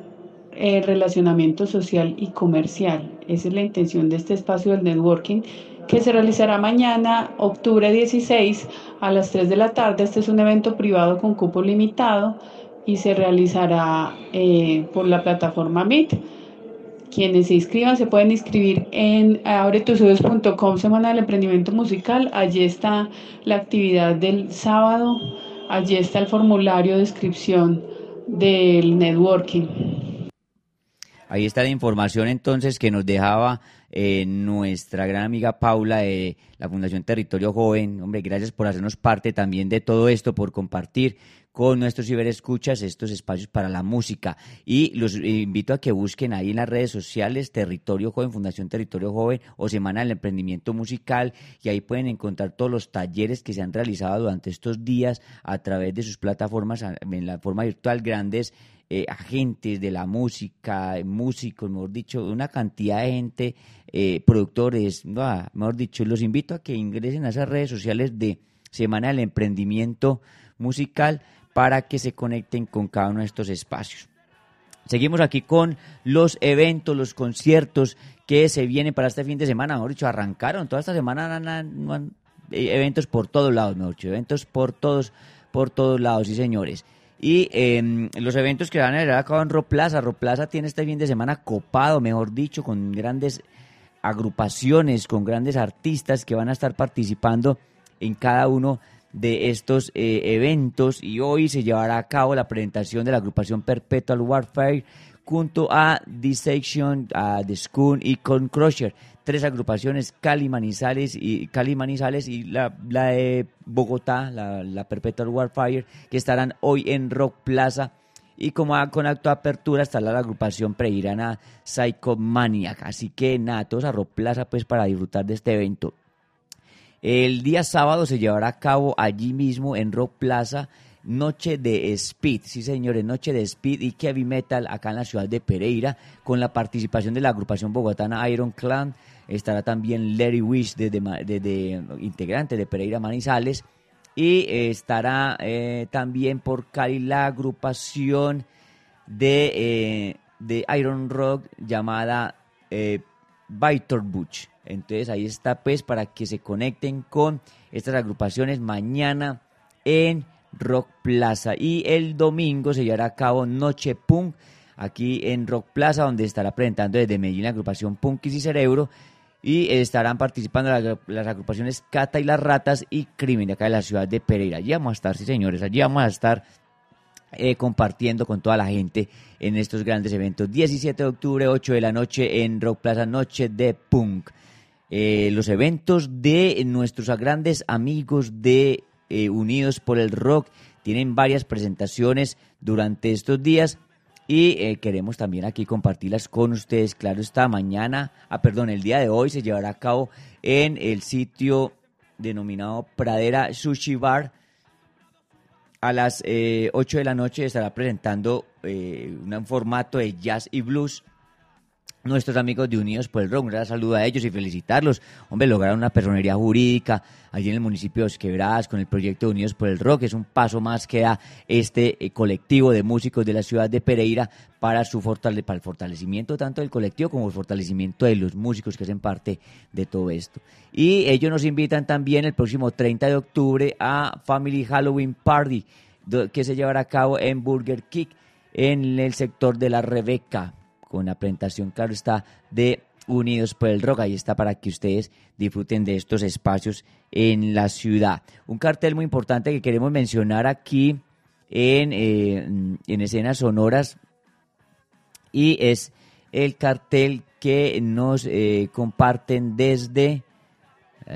eh, relacionamiento social y comercial. Esa es la intención de este espacio del networking que se realizará mañana, octubre 16, a las 3 de la tarde. Este es un evento privado con cupo limitado y se realizará eh, por la plataforma Meet. Quienes se inscriban se pueden inscribir en abretusoyos.com Semana del Emprendimiento Musical. Allí está la actividad del sábado. Allí está el formulario de inscripción del networking. Ahí está la información entonces que nos dejaba eh, nuestra gran amiga Paula de la Fundación Territorio Joven. Hombre, gracias por hacernos parte también de todo esto, por compartir con nuestros ciberescuchas estos espacios para la música. Y los invito a que busquen ahí en las redes sociales Territorio Joven, Fundación Territorio Joven o Semana del Emprendimiento Musical y ahí pueden encontrar todos los talleres que se han realizado durante estos días a través de sus plataformas en la forma virtual, grandes eh, agentes de la música, músicos, mejor dicho, una cantidad de gente, eh, productores, mejor dicho, los invito a que ingresen a esas redes sociales de Semana del Emprendimiento Musical para que se conecten con cada uno de estos espacios. Seguimos aquí con los eventos, los conciertos que se vienen para este fin de semana. Mejor dicho, arrancaron. Toda esta semana eh, eventos por todos lados, mejor dicho. Eventos por todos, por todos lados, sí, señores. Y eh, los eventos que van a llevar a cabo en Roplaza. Roplaza tiene este fin de semana copado, mejor dicho, con grandes agrupaciones, con grandes artistas que van a estar participando en cada uno de estos eh, eventos y hoy se llevará a cabo la presentación de la agrupación Perpetual Warfare junto a Dissection, a The Schoon y Con Crusher, tres agrupaciones Cali Manizales y Cali Manizales y la, la de Bogotá, la, la Perpetual Warfare, que estarán hoy en Rock Plaza y como con acto de apertura estará la agrupación preirana Psychomaniac. Así que nada, todos a Rock Plaza pues para disfrutar de este evento. El día sábado se llevará a cabo allí mismo en Rock Plaza Noche de Speed, sí señores, Noche de Speed y Heavy Metal acá en la ciudad de Pereira. Con la participación de la agrupación bogotana Iron Clan, estará también Larry Wish de, de, de- integrante de Pereira Manizales. Y eh, estará eh, también por Cali la agrupación de, eh, de Iron Rock llamada eh, Vitor Butch. Entonces ahí está pues para que se conecten con estas agrupaciones mañana en Rock Plaza. Y el domingo se llevará a cabo Noche Punk aquí en Rock Plaza donde estará presentando desde Medellín la agrupación Punkis y Cerebro y estarán participando las, agrupaciones Cata y las Ratas y Crimen de acá de la ciudad de Pereira. Allí vamos a estar, sí señores, allí vamos a estar eh, compartiendo con toda la gente en estos grandes eventos. 17 de octubre, 8 de la noche en Rock Plaza, Noche de Punk. Eh, los eventos de nuestros grandes amigos de eh, Unidos por el Rock tienen varias presentaciones durante estos días y eh, queremos también aquí compartirlas con ustedes. Claro está, mañana, ah, perdón, el día de hoy se llevará a cabo en el sitio denominado Pradera Sushi Bar a las eh, 8 de la noche estará presentando un formato de jazz y blues. Nuestros amigos de Unidos por el Rock, un gran saludo a ellos y felicitarlos. Hombre, lograron una personería jurídica allí en el municipio de Quebradas con el proyecto Unidos por el Rock. Es un paso más que da este eh, colectivo de músicos de la ciudad de Pereira para, su fortale para el fortalecimiento tanto del colectivo como el fortalecimiento de los músicos que hacen parte de todo esto. Y ellos nos invitan también el próximo 30 de octubre a Family Halloween Party que se llevará a cabo en Burger King en el sector de la Rebeca con la presentación, claro está, de Unidos por el Rock. Ahí está para que ustedes disfruten de estos espacios en la ciudad. Un cartel muy importante que queremos mencionar aquí en, eh, en escenas sonoras y es el cartel que nos eh, comparten desde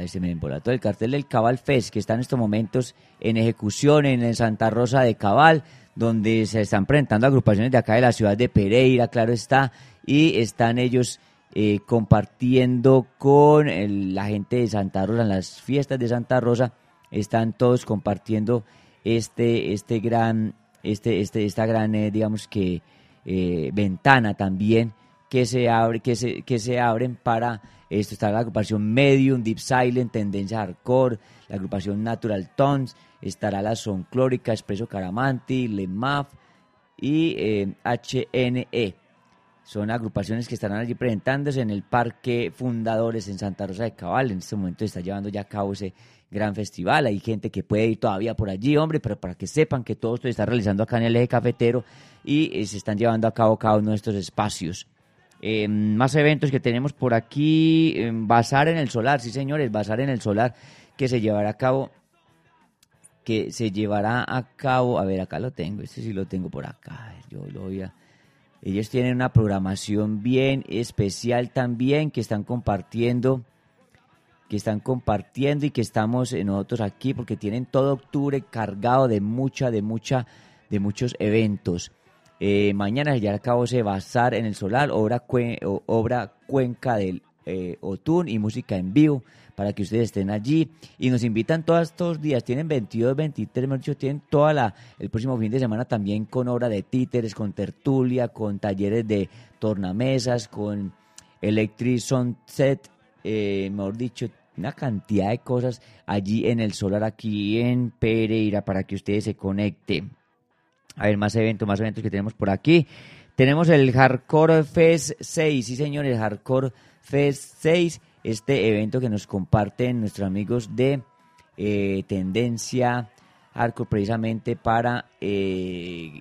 se me el cartel del Cabal Fest, que está en estos momentos en ejecución en Santa Rosa de Cabal, donde se están presentando agrupaciones de acá de la ciudad de Pereira, claro está, y están ellos eh, compartiendo con la gente de Santa Rosa, en las fiestas de Santa Rosa, están todos compartiendo este, este gran, este, este, esta gran, eh, digamos que, eh, ventana también que se abre, que se, que se abren para esto está la agrupación Medium, Deep Silent, Tendencia Hardcore, la agrupación Natural Tones, estará la Sonclórica, Expreso Caramanti, Lemaf y eh, HNE. Son agrupaciones que estarán allí presentándose en el Parque Fundadores en Santa Rosa de Cabal. En este momento está llevando ya a cabo ese gran festival. Hay gente que puede ir todavía por allí, hombre, pero para que sepan que todo esto se está realizando acá en el eje cafetero y eh, se están llevando a cabo cada uno de estos espacios. Eh, más eventos que tenemos por aquí. eh, Bazar en el Solar, sí señores, Bazar en el Solar que se llevará a cabo. Que se llevará a cabo. A ver, acá lo tengo. Este sí lo tengo por acá. Yo lo voy a. Ellos tienen una programación bien especial también que están compartiendo. Que están compartiendo y que estamos nosotros aquí porque tienen todo octubre cargado de mucha, de mucha, de muchos eventos. Eh, mañana ya acabo ese bazar en el solar, obra, cue- o- obra Cuenca del eh, Otún y música en vivo para que ustedes estén allí y nos invitan todos estos días, tienen 22, 23, mejor dicho, tienen toda la, el próximo fin de semana también con obra de títeres, con tertulia, con talleres de tornamesas, con electric sound set, eh, mejor dicho, una cantidad de cosas allí en el Solar, aquí en Pereira, para que ustedes se conecten. A ver, más eventos, más eventos que tenemos por aquí. Tenemos el Hardcore Fest 6, sí señores, Hardcore Fest 6, este evento que nos comparten nuestros amigos de eh, Tendencia Hardcore precisamente para eh,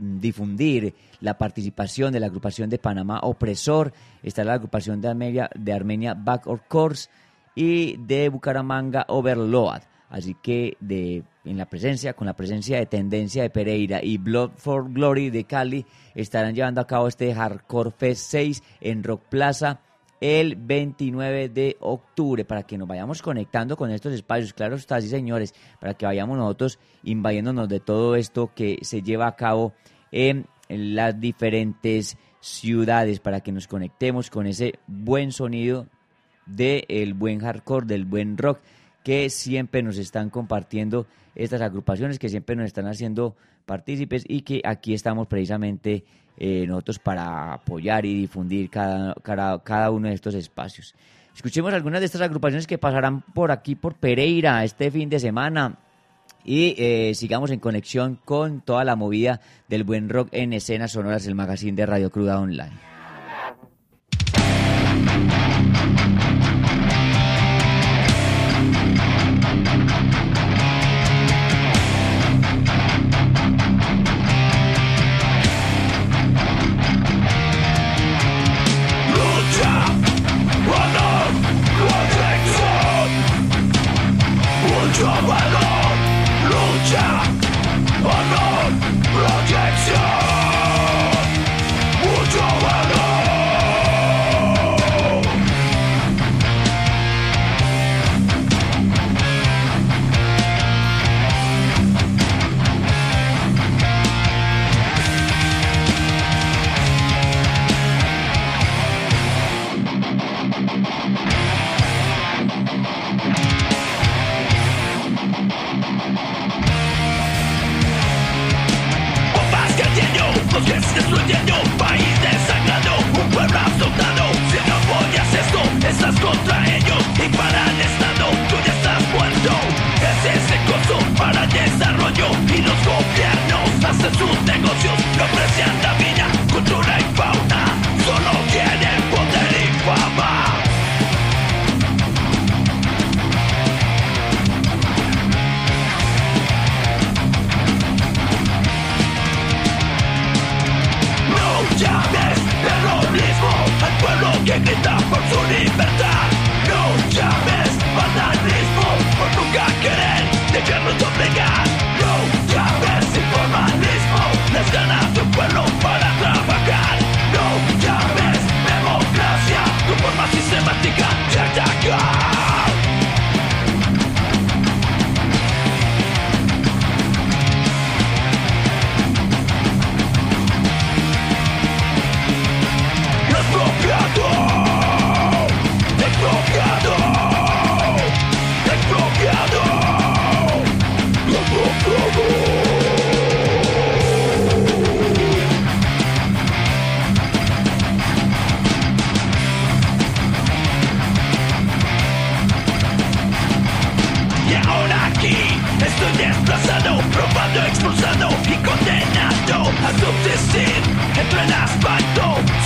difundir la participación de la agrupación de Panamá Opresor, está la agrupación de Armenia, de Armenia Back of Course y de Bucaramanga Overload. Así que de, en la presencia, con la presencia de Tendencia de Pereira y Blood for Glory de Cali, estarán llevando a cabo este Hardcore Fest 6 en Rock Plaza el 29 de octubre para que nos vayamos conectando con estos espacios. Claro está, sí señores, para que vayamos nosotros invadiéndonos de todo esto que se lleva a cabo en las diferentes ciudades para que nos conectemos con ese buen sonido del buen hardcore, del buen rock que siempre nos están compartiendo estas agrupaciones, que siempre nos están haciendo partícipes y que aquí estamos precisamente eh, nosotros para apoyar y difundir cada, cada, uno de estos espacios. Escuchemos algunas de estas agrupaciones que pasarán por aquí, por Pereira, este fin de semana. Y eh, sigamos en conexión con toda la movida del buen rock en escenas sonoras, el magazine de Radio Cruda Online. Negocios, no aprecian la vida, cultura y fauna, solo quieren poder y fama. No llames terrorismo al pueblo que grita por su libertad. No llames vandalismo por nunca querer dejarnos doblegar. No llames informalismo las condenado a subsistir entre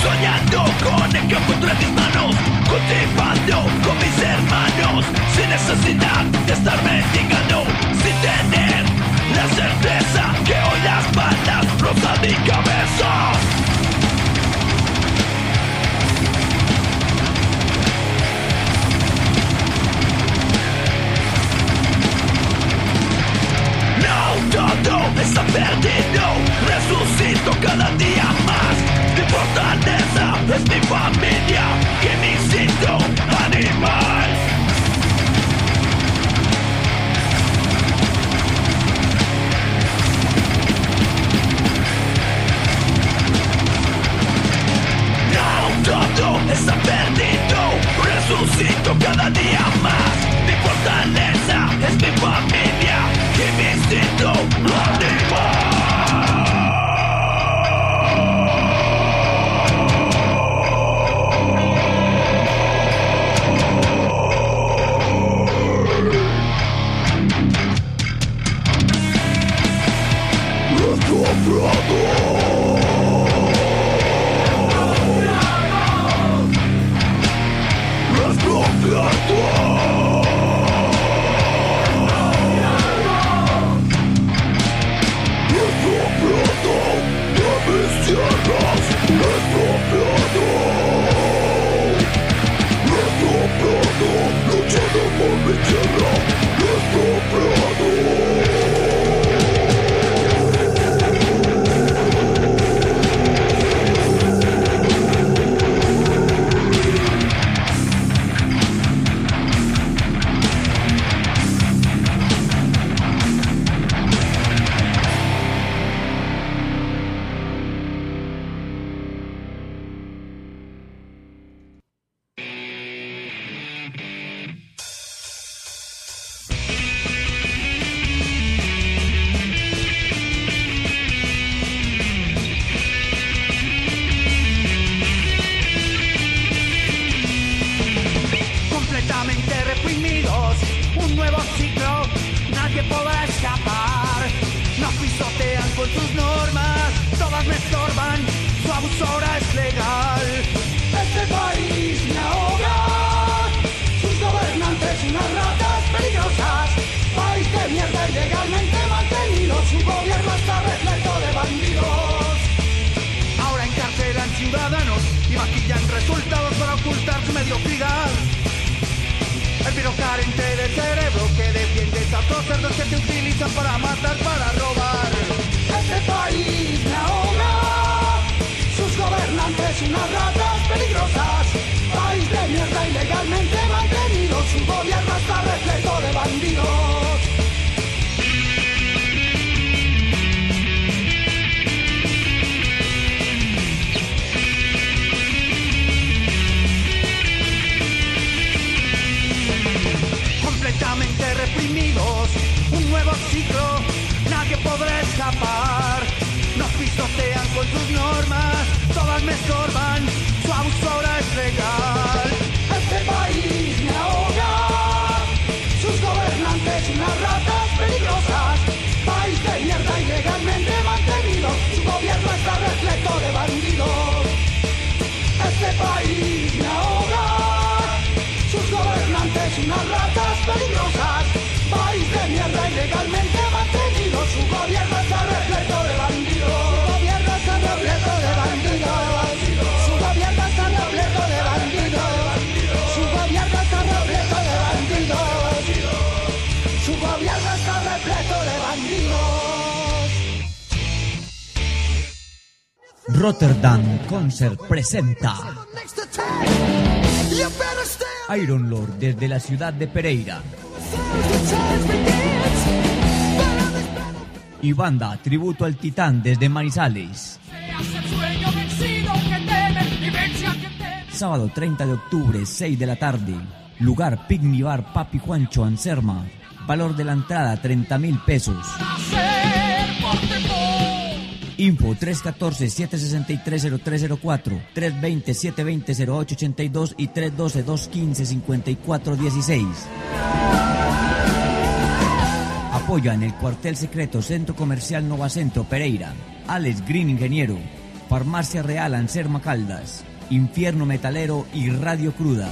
soñando con el campo entre mis manos, cultivando con mis hermanos, sin necesidad de estar mendigando, sin tener la certeza que hoy las balas rozan mi cabeza. está perdido Resucito cada día más. Mi fortaleza es mi familia Que me instinto animal. No, todo está perdido. Resucito cada día más. fortaleza es mi familia y mi instinto animal. brother Presenta Iron Lord desde la ciudad de Pereira. Y banda Tributo al Titán desde Manizales. Sábado 30 de octubre, 6 de la tarde. Lugar Pigmy Bar Papi Juancho Anserma. Valor de la entrada 30 mil pesos. Info 314-763-0304, 320-720-0882 y 312-215-5416. Apoya en el cuartel secreto Centro Comercial Nova Centro Pereira, Alex Green Ingeniero, Farmacia Real Anserma Caldas, Infierno Metalero y Radio Cruda.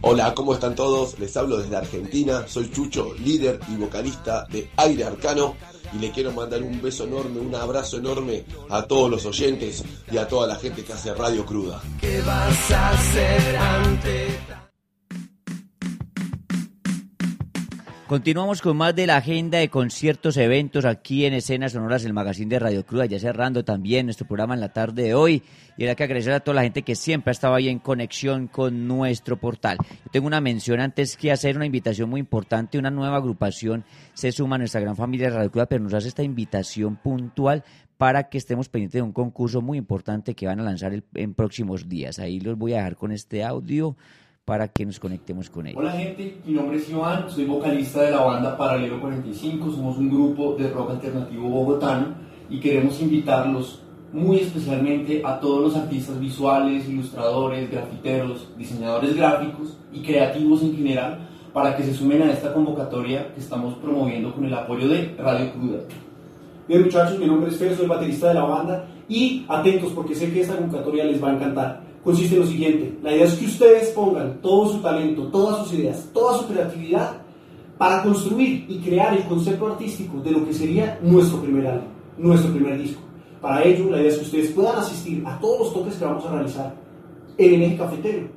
Hola, ¿cómo están todos? Les hablo desde Argentina, soy Chucho, líder y vocalista de Aire Arcano y le quiero mandar un beso enorme, un abrazo enorme a todos los oyentes y a toda la gente que hace Radio Cruda. ¿Qué vas a hacer ante Continuamos con más de la agenda de conciertos, eventos aquí en Escenas Sonoras, el magazine de Radio Cruda, ya cerrando también nuestro programa en la tarde de hoy. Y era que agradecer a toda la gente que siempre ha estado ahí en conexión con nuestro portal. Yo tengo una mención antes que hacer, una invitación muy importante. Una nueva agrupación se suma a nuestra gran familia de Radio Cruda, pero nos hace esta invitación puntual para que estemos pendientes de un concurso muy importante que van a lanzar el- en próximos días. Ahí los voy a dejar con este audio para que nos conectemos con ellos. Hola gente, mi nombre es Iván, soy vocalista de la banda Paralelo 45, somos un grupo de rock alternativo bogotano y queremos invitarlos muy especialmente a todos los artistas visuales, ilustradores, grafiteros, diseñadores gráficos y creativos en general para que se sumen a esta convocatoria que estamos promoviendo con el apoyo de Radio Cruda. Bien muchachos, mi nombre es Fer, soy baterista de la banda y atentos porque sé que esta convocatoria les va a encantar. Consiste en lo siguiente, la idea es que ustedes pongan todo su talento, todas sus ideas, toda su creatividad para construir y crear el concepto artístico de lo que sería nuestro primer álbum, nuestro primer disco. Para ello, la idea es que ustedes puedan asistir a todos los toques que vamos a realizar en el eje cafetero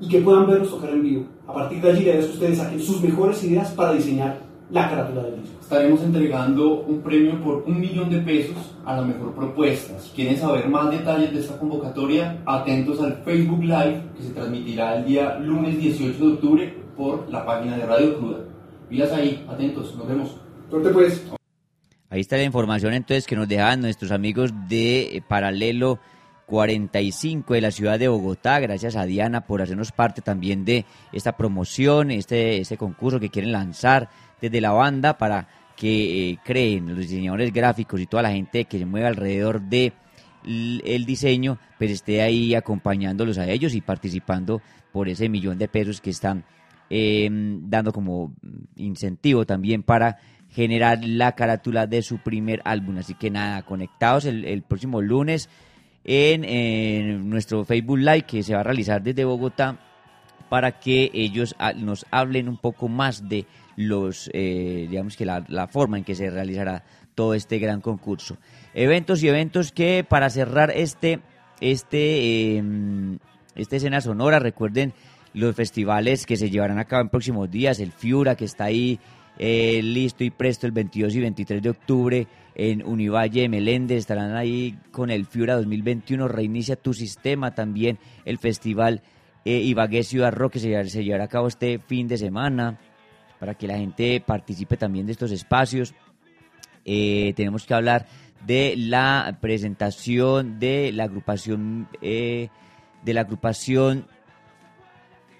y que puedan vernos tocar en vivo. A partir de allí, la idea es que ustedes saquen sus mejores ideas para diseñar la carátula del disco. Estaremos entregando un premio por un millón de pesos a la mejor propuesta. Si quieren saber más detalles de esta convocatoria, atentos al Facebook Live que se transmitirá el día lunes 18 de octubre por la página de Radio Cruda. Pilas ahí, atentos, nos vemos. Suerte pues. Ahí está la información entonces que nos dejan nuestros amigos de eh, Paralelo 45 de la ciudad de Bogotá. Gracias a Diana por hacernos parte también de esta promoción, este, este concurso que quieren lanzar desde la banda para que eh, creen los diseñadores gráficos y toda la gente que se mueve alrededor de el diseño, pues esté ahí acompañándolos a ellos y participando por ese millón de pesos que están eh, dando como incentivo también para generar la carátula de su primer álbum. Así que nada, conectados el, el próximo lunes en, en nuestro Facebook Live que se va a realizar desde Bogotá para que ellos ah, nos hablen un poco más de los, eh, digamos que la, forma en que se realizará todo este gran concurso. Eventos y eventos que para cerrar este, este, eh, esta escena sonora, recuerden los festivales que se llevarán a cabo en próximos días, el Fiura que está ahí eh, listo y presto el 22 y 23 de octubre en Univalle Meléndez, estarán ahí con el Fiura 2021, reinicia tu sistema también, el festival eh, Ibagué Ciudad Rock que se llevará a cabo este fin de semana para que la gente participe también de estos espacios. Eh, tenemos que hablar de la presentación de la agrupación eh, de la agrupación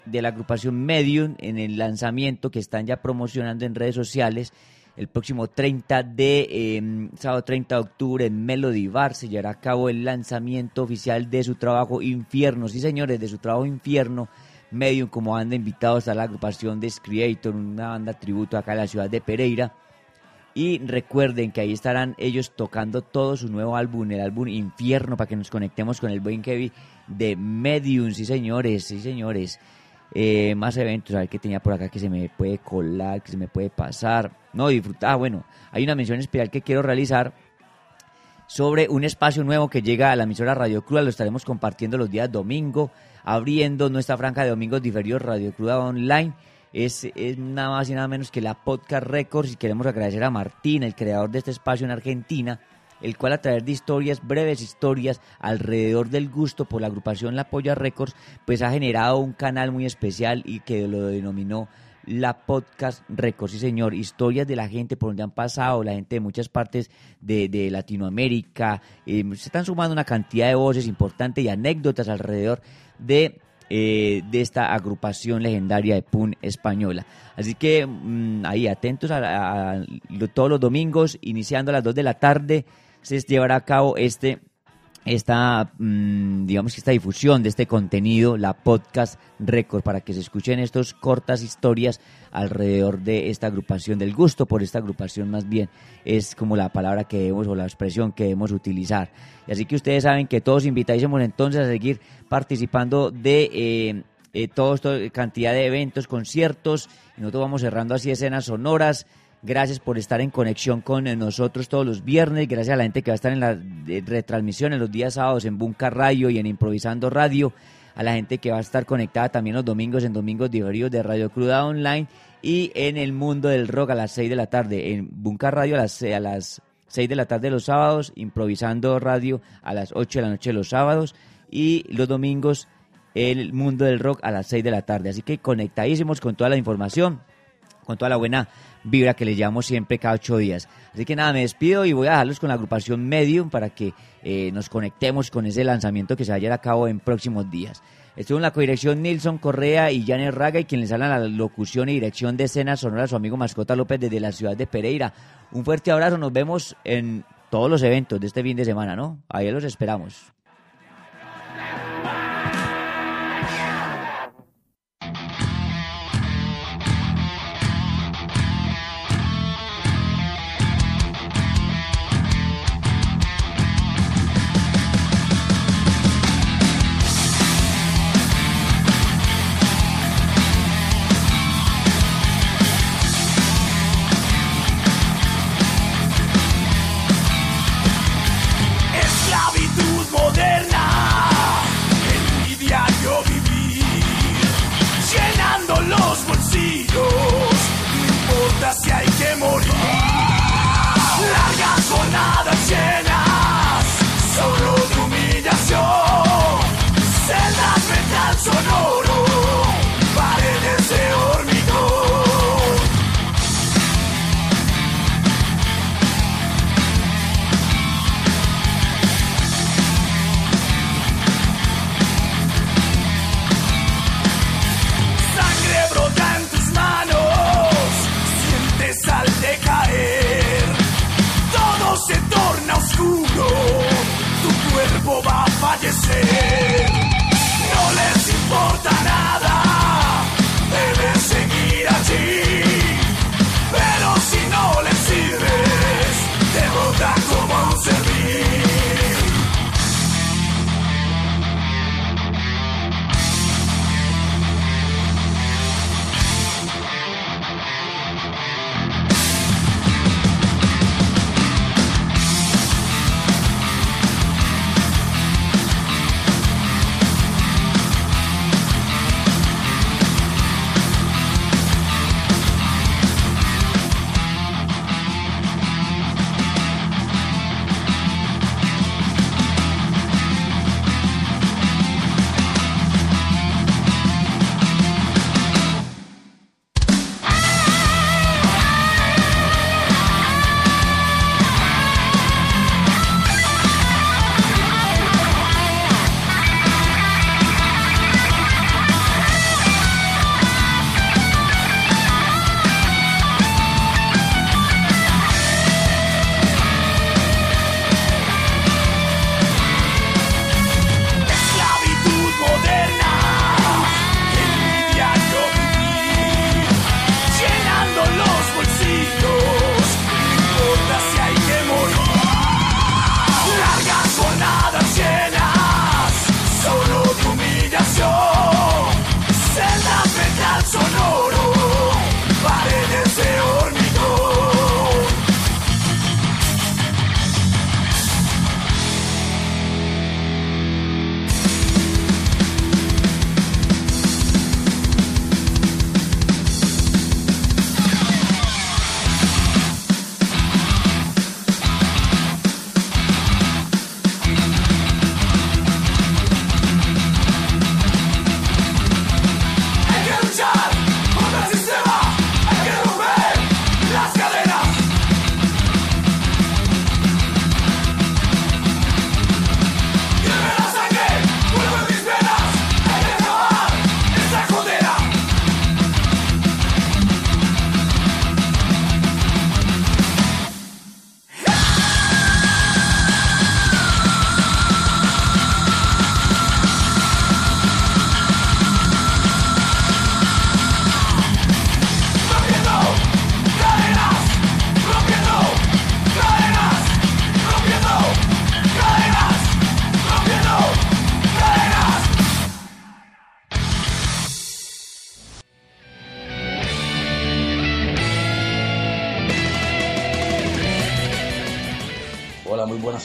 de la agrupación Medium en el lanzamiento que están ya promocionando en redes sociales. El próximo 30 de eh, sábado 30 de octubre en Melody Bar se llevará a cabo el lanzamiento oficial de su trabajo Infierno. Sí, señores, de su trabajo Infierno. Medium como banda invitados a la agrupación de Creator, una banda tributo acá en la ciudad de Pereira. Y recuerden que ahí estarán ellos tocando todo su nuevo álbum, el álbum Infierno, para que nos conectemos con el buen Kevin de Medium. Sí, señores, sí, señores. Eh, más eventos, a ver qué tenía por acá que se me puede colar, que se me puede pasar. No, disfrutar. Ah, bueno, hay una mención especial que quiero realizar sobre un espacio nuevo que llega a la emisora Radio Cruda. Lo estaremos compartiendo los días domingo, abriendo nuestra franja de domingos diferidos Radio Cruda Online. Es, es nada más y nada menos que la Podcast Records y queremos agradecer a Martín, el creador de este espacio en Argentina, el cual a través de historias, breves historias alrededor del gusto por la agrupación La Polla Records, pues ha generado un canal muy especial y que lo denominó la Podcast Records. Sí, señor, historias de la gente por donde han pasado, la gente de muchas partes de, Latinoamérica. eh, se están sumando una cantidad de voces importantes y anécdotas alrededor de, eh, de esta agrupación legendaria de Pun española. Así que mm, ahí atentos a, a- a todos los domingos, iniciando a las 2 de la tarde, se llevará a cabo este esta, mm, digamos que esta difusión de este contenido, la podcast record, para que se escuchen estas cortas historias alrededor de esta agrupación, del gusto por esta agrupación más bien, es como la palabra que debemos o la expresión que debemos utilizar. Y así que ustedes saben que todos invitadísimos entonces a seguir participando de eh, eh, toda cantidad de eventos, conciertos, y nosotros vamos cerrando así escenas sonoras, Gracias por estar en conexión con eh, nosotros todos los viernes. Gracias a la gente que va a estar en la eh, retransmisión en los días sábados en Bunca Radio y en Improvisando Radio. A la gente que va a estar conectada también los domingos en Domingos Divertidos de Radio Cruda Online y en el mundo del rock a las 6 de la tarde. En Bunca Radio a las, eh, a las 6 de la tarde los sábados. Improvisando Radio a las 8 de la noche los sábados. Y los domingos el mundo del rock a las 6 de la tarde. Así que conectadísimos con toda la información con toda la buena vibra que les llevamos siempre cada ocho días. Así que nada, me despido y voy a dejarlos con la agrupación Medium para que eh, nos conectemos con ese lanzamiento que se va a llevar a cabo en próximos días. Estuvo en la codirección Nilson Correa y Janet Raga y quien les habla la locución y dirección de escena sonora su amigo Mascota López desde la ciudad de Pereira. Un fuerte abrazo, nos vemos en todos los eventos de este fin de semana, ¿no? Ahí los esperamos.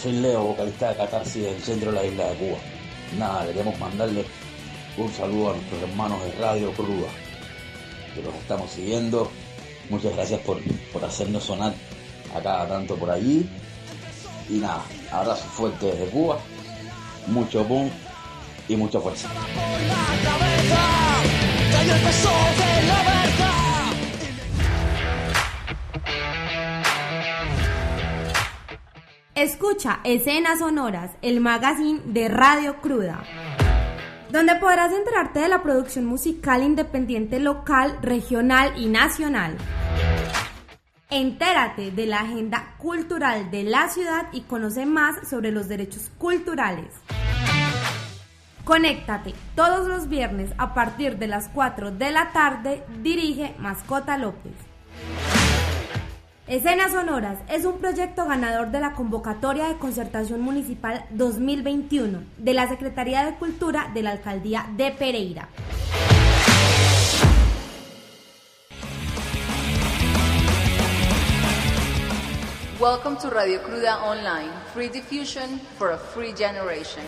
Soy Leo, vocalista de Catarsis del centro de la isla de Cuba. Nada, queremos mandarle un saludo a nuestros hermanos de Radio Cruda, que los estamos siguiendo. Muchas gracias por, por hacernos sonar acá tanto por allí. Y nada, abrazo fuerte desde Cuba, mucho boom y mucha fuerza. Escucha Escenas Sonoras, el magazine de Radio Cruda, donde podrás enterarte de la producción musical independiente local, regional y nacional. Entérate de la agenda cultural de la ciudad y conoce más sobre los derechos culturales. Conéctate todos los viernes a partir de las 4 de la tarde, dirige Mascota López. Escenas Sonoras es un proyecto ganador de la convocatoria de concertación municipal 2021 de la Secretaría de Cultura de la Alcaldía de Pereira. Welcome to Radio Cruda Online, free diffusion for a free generation.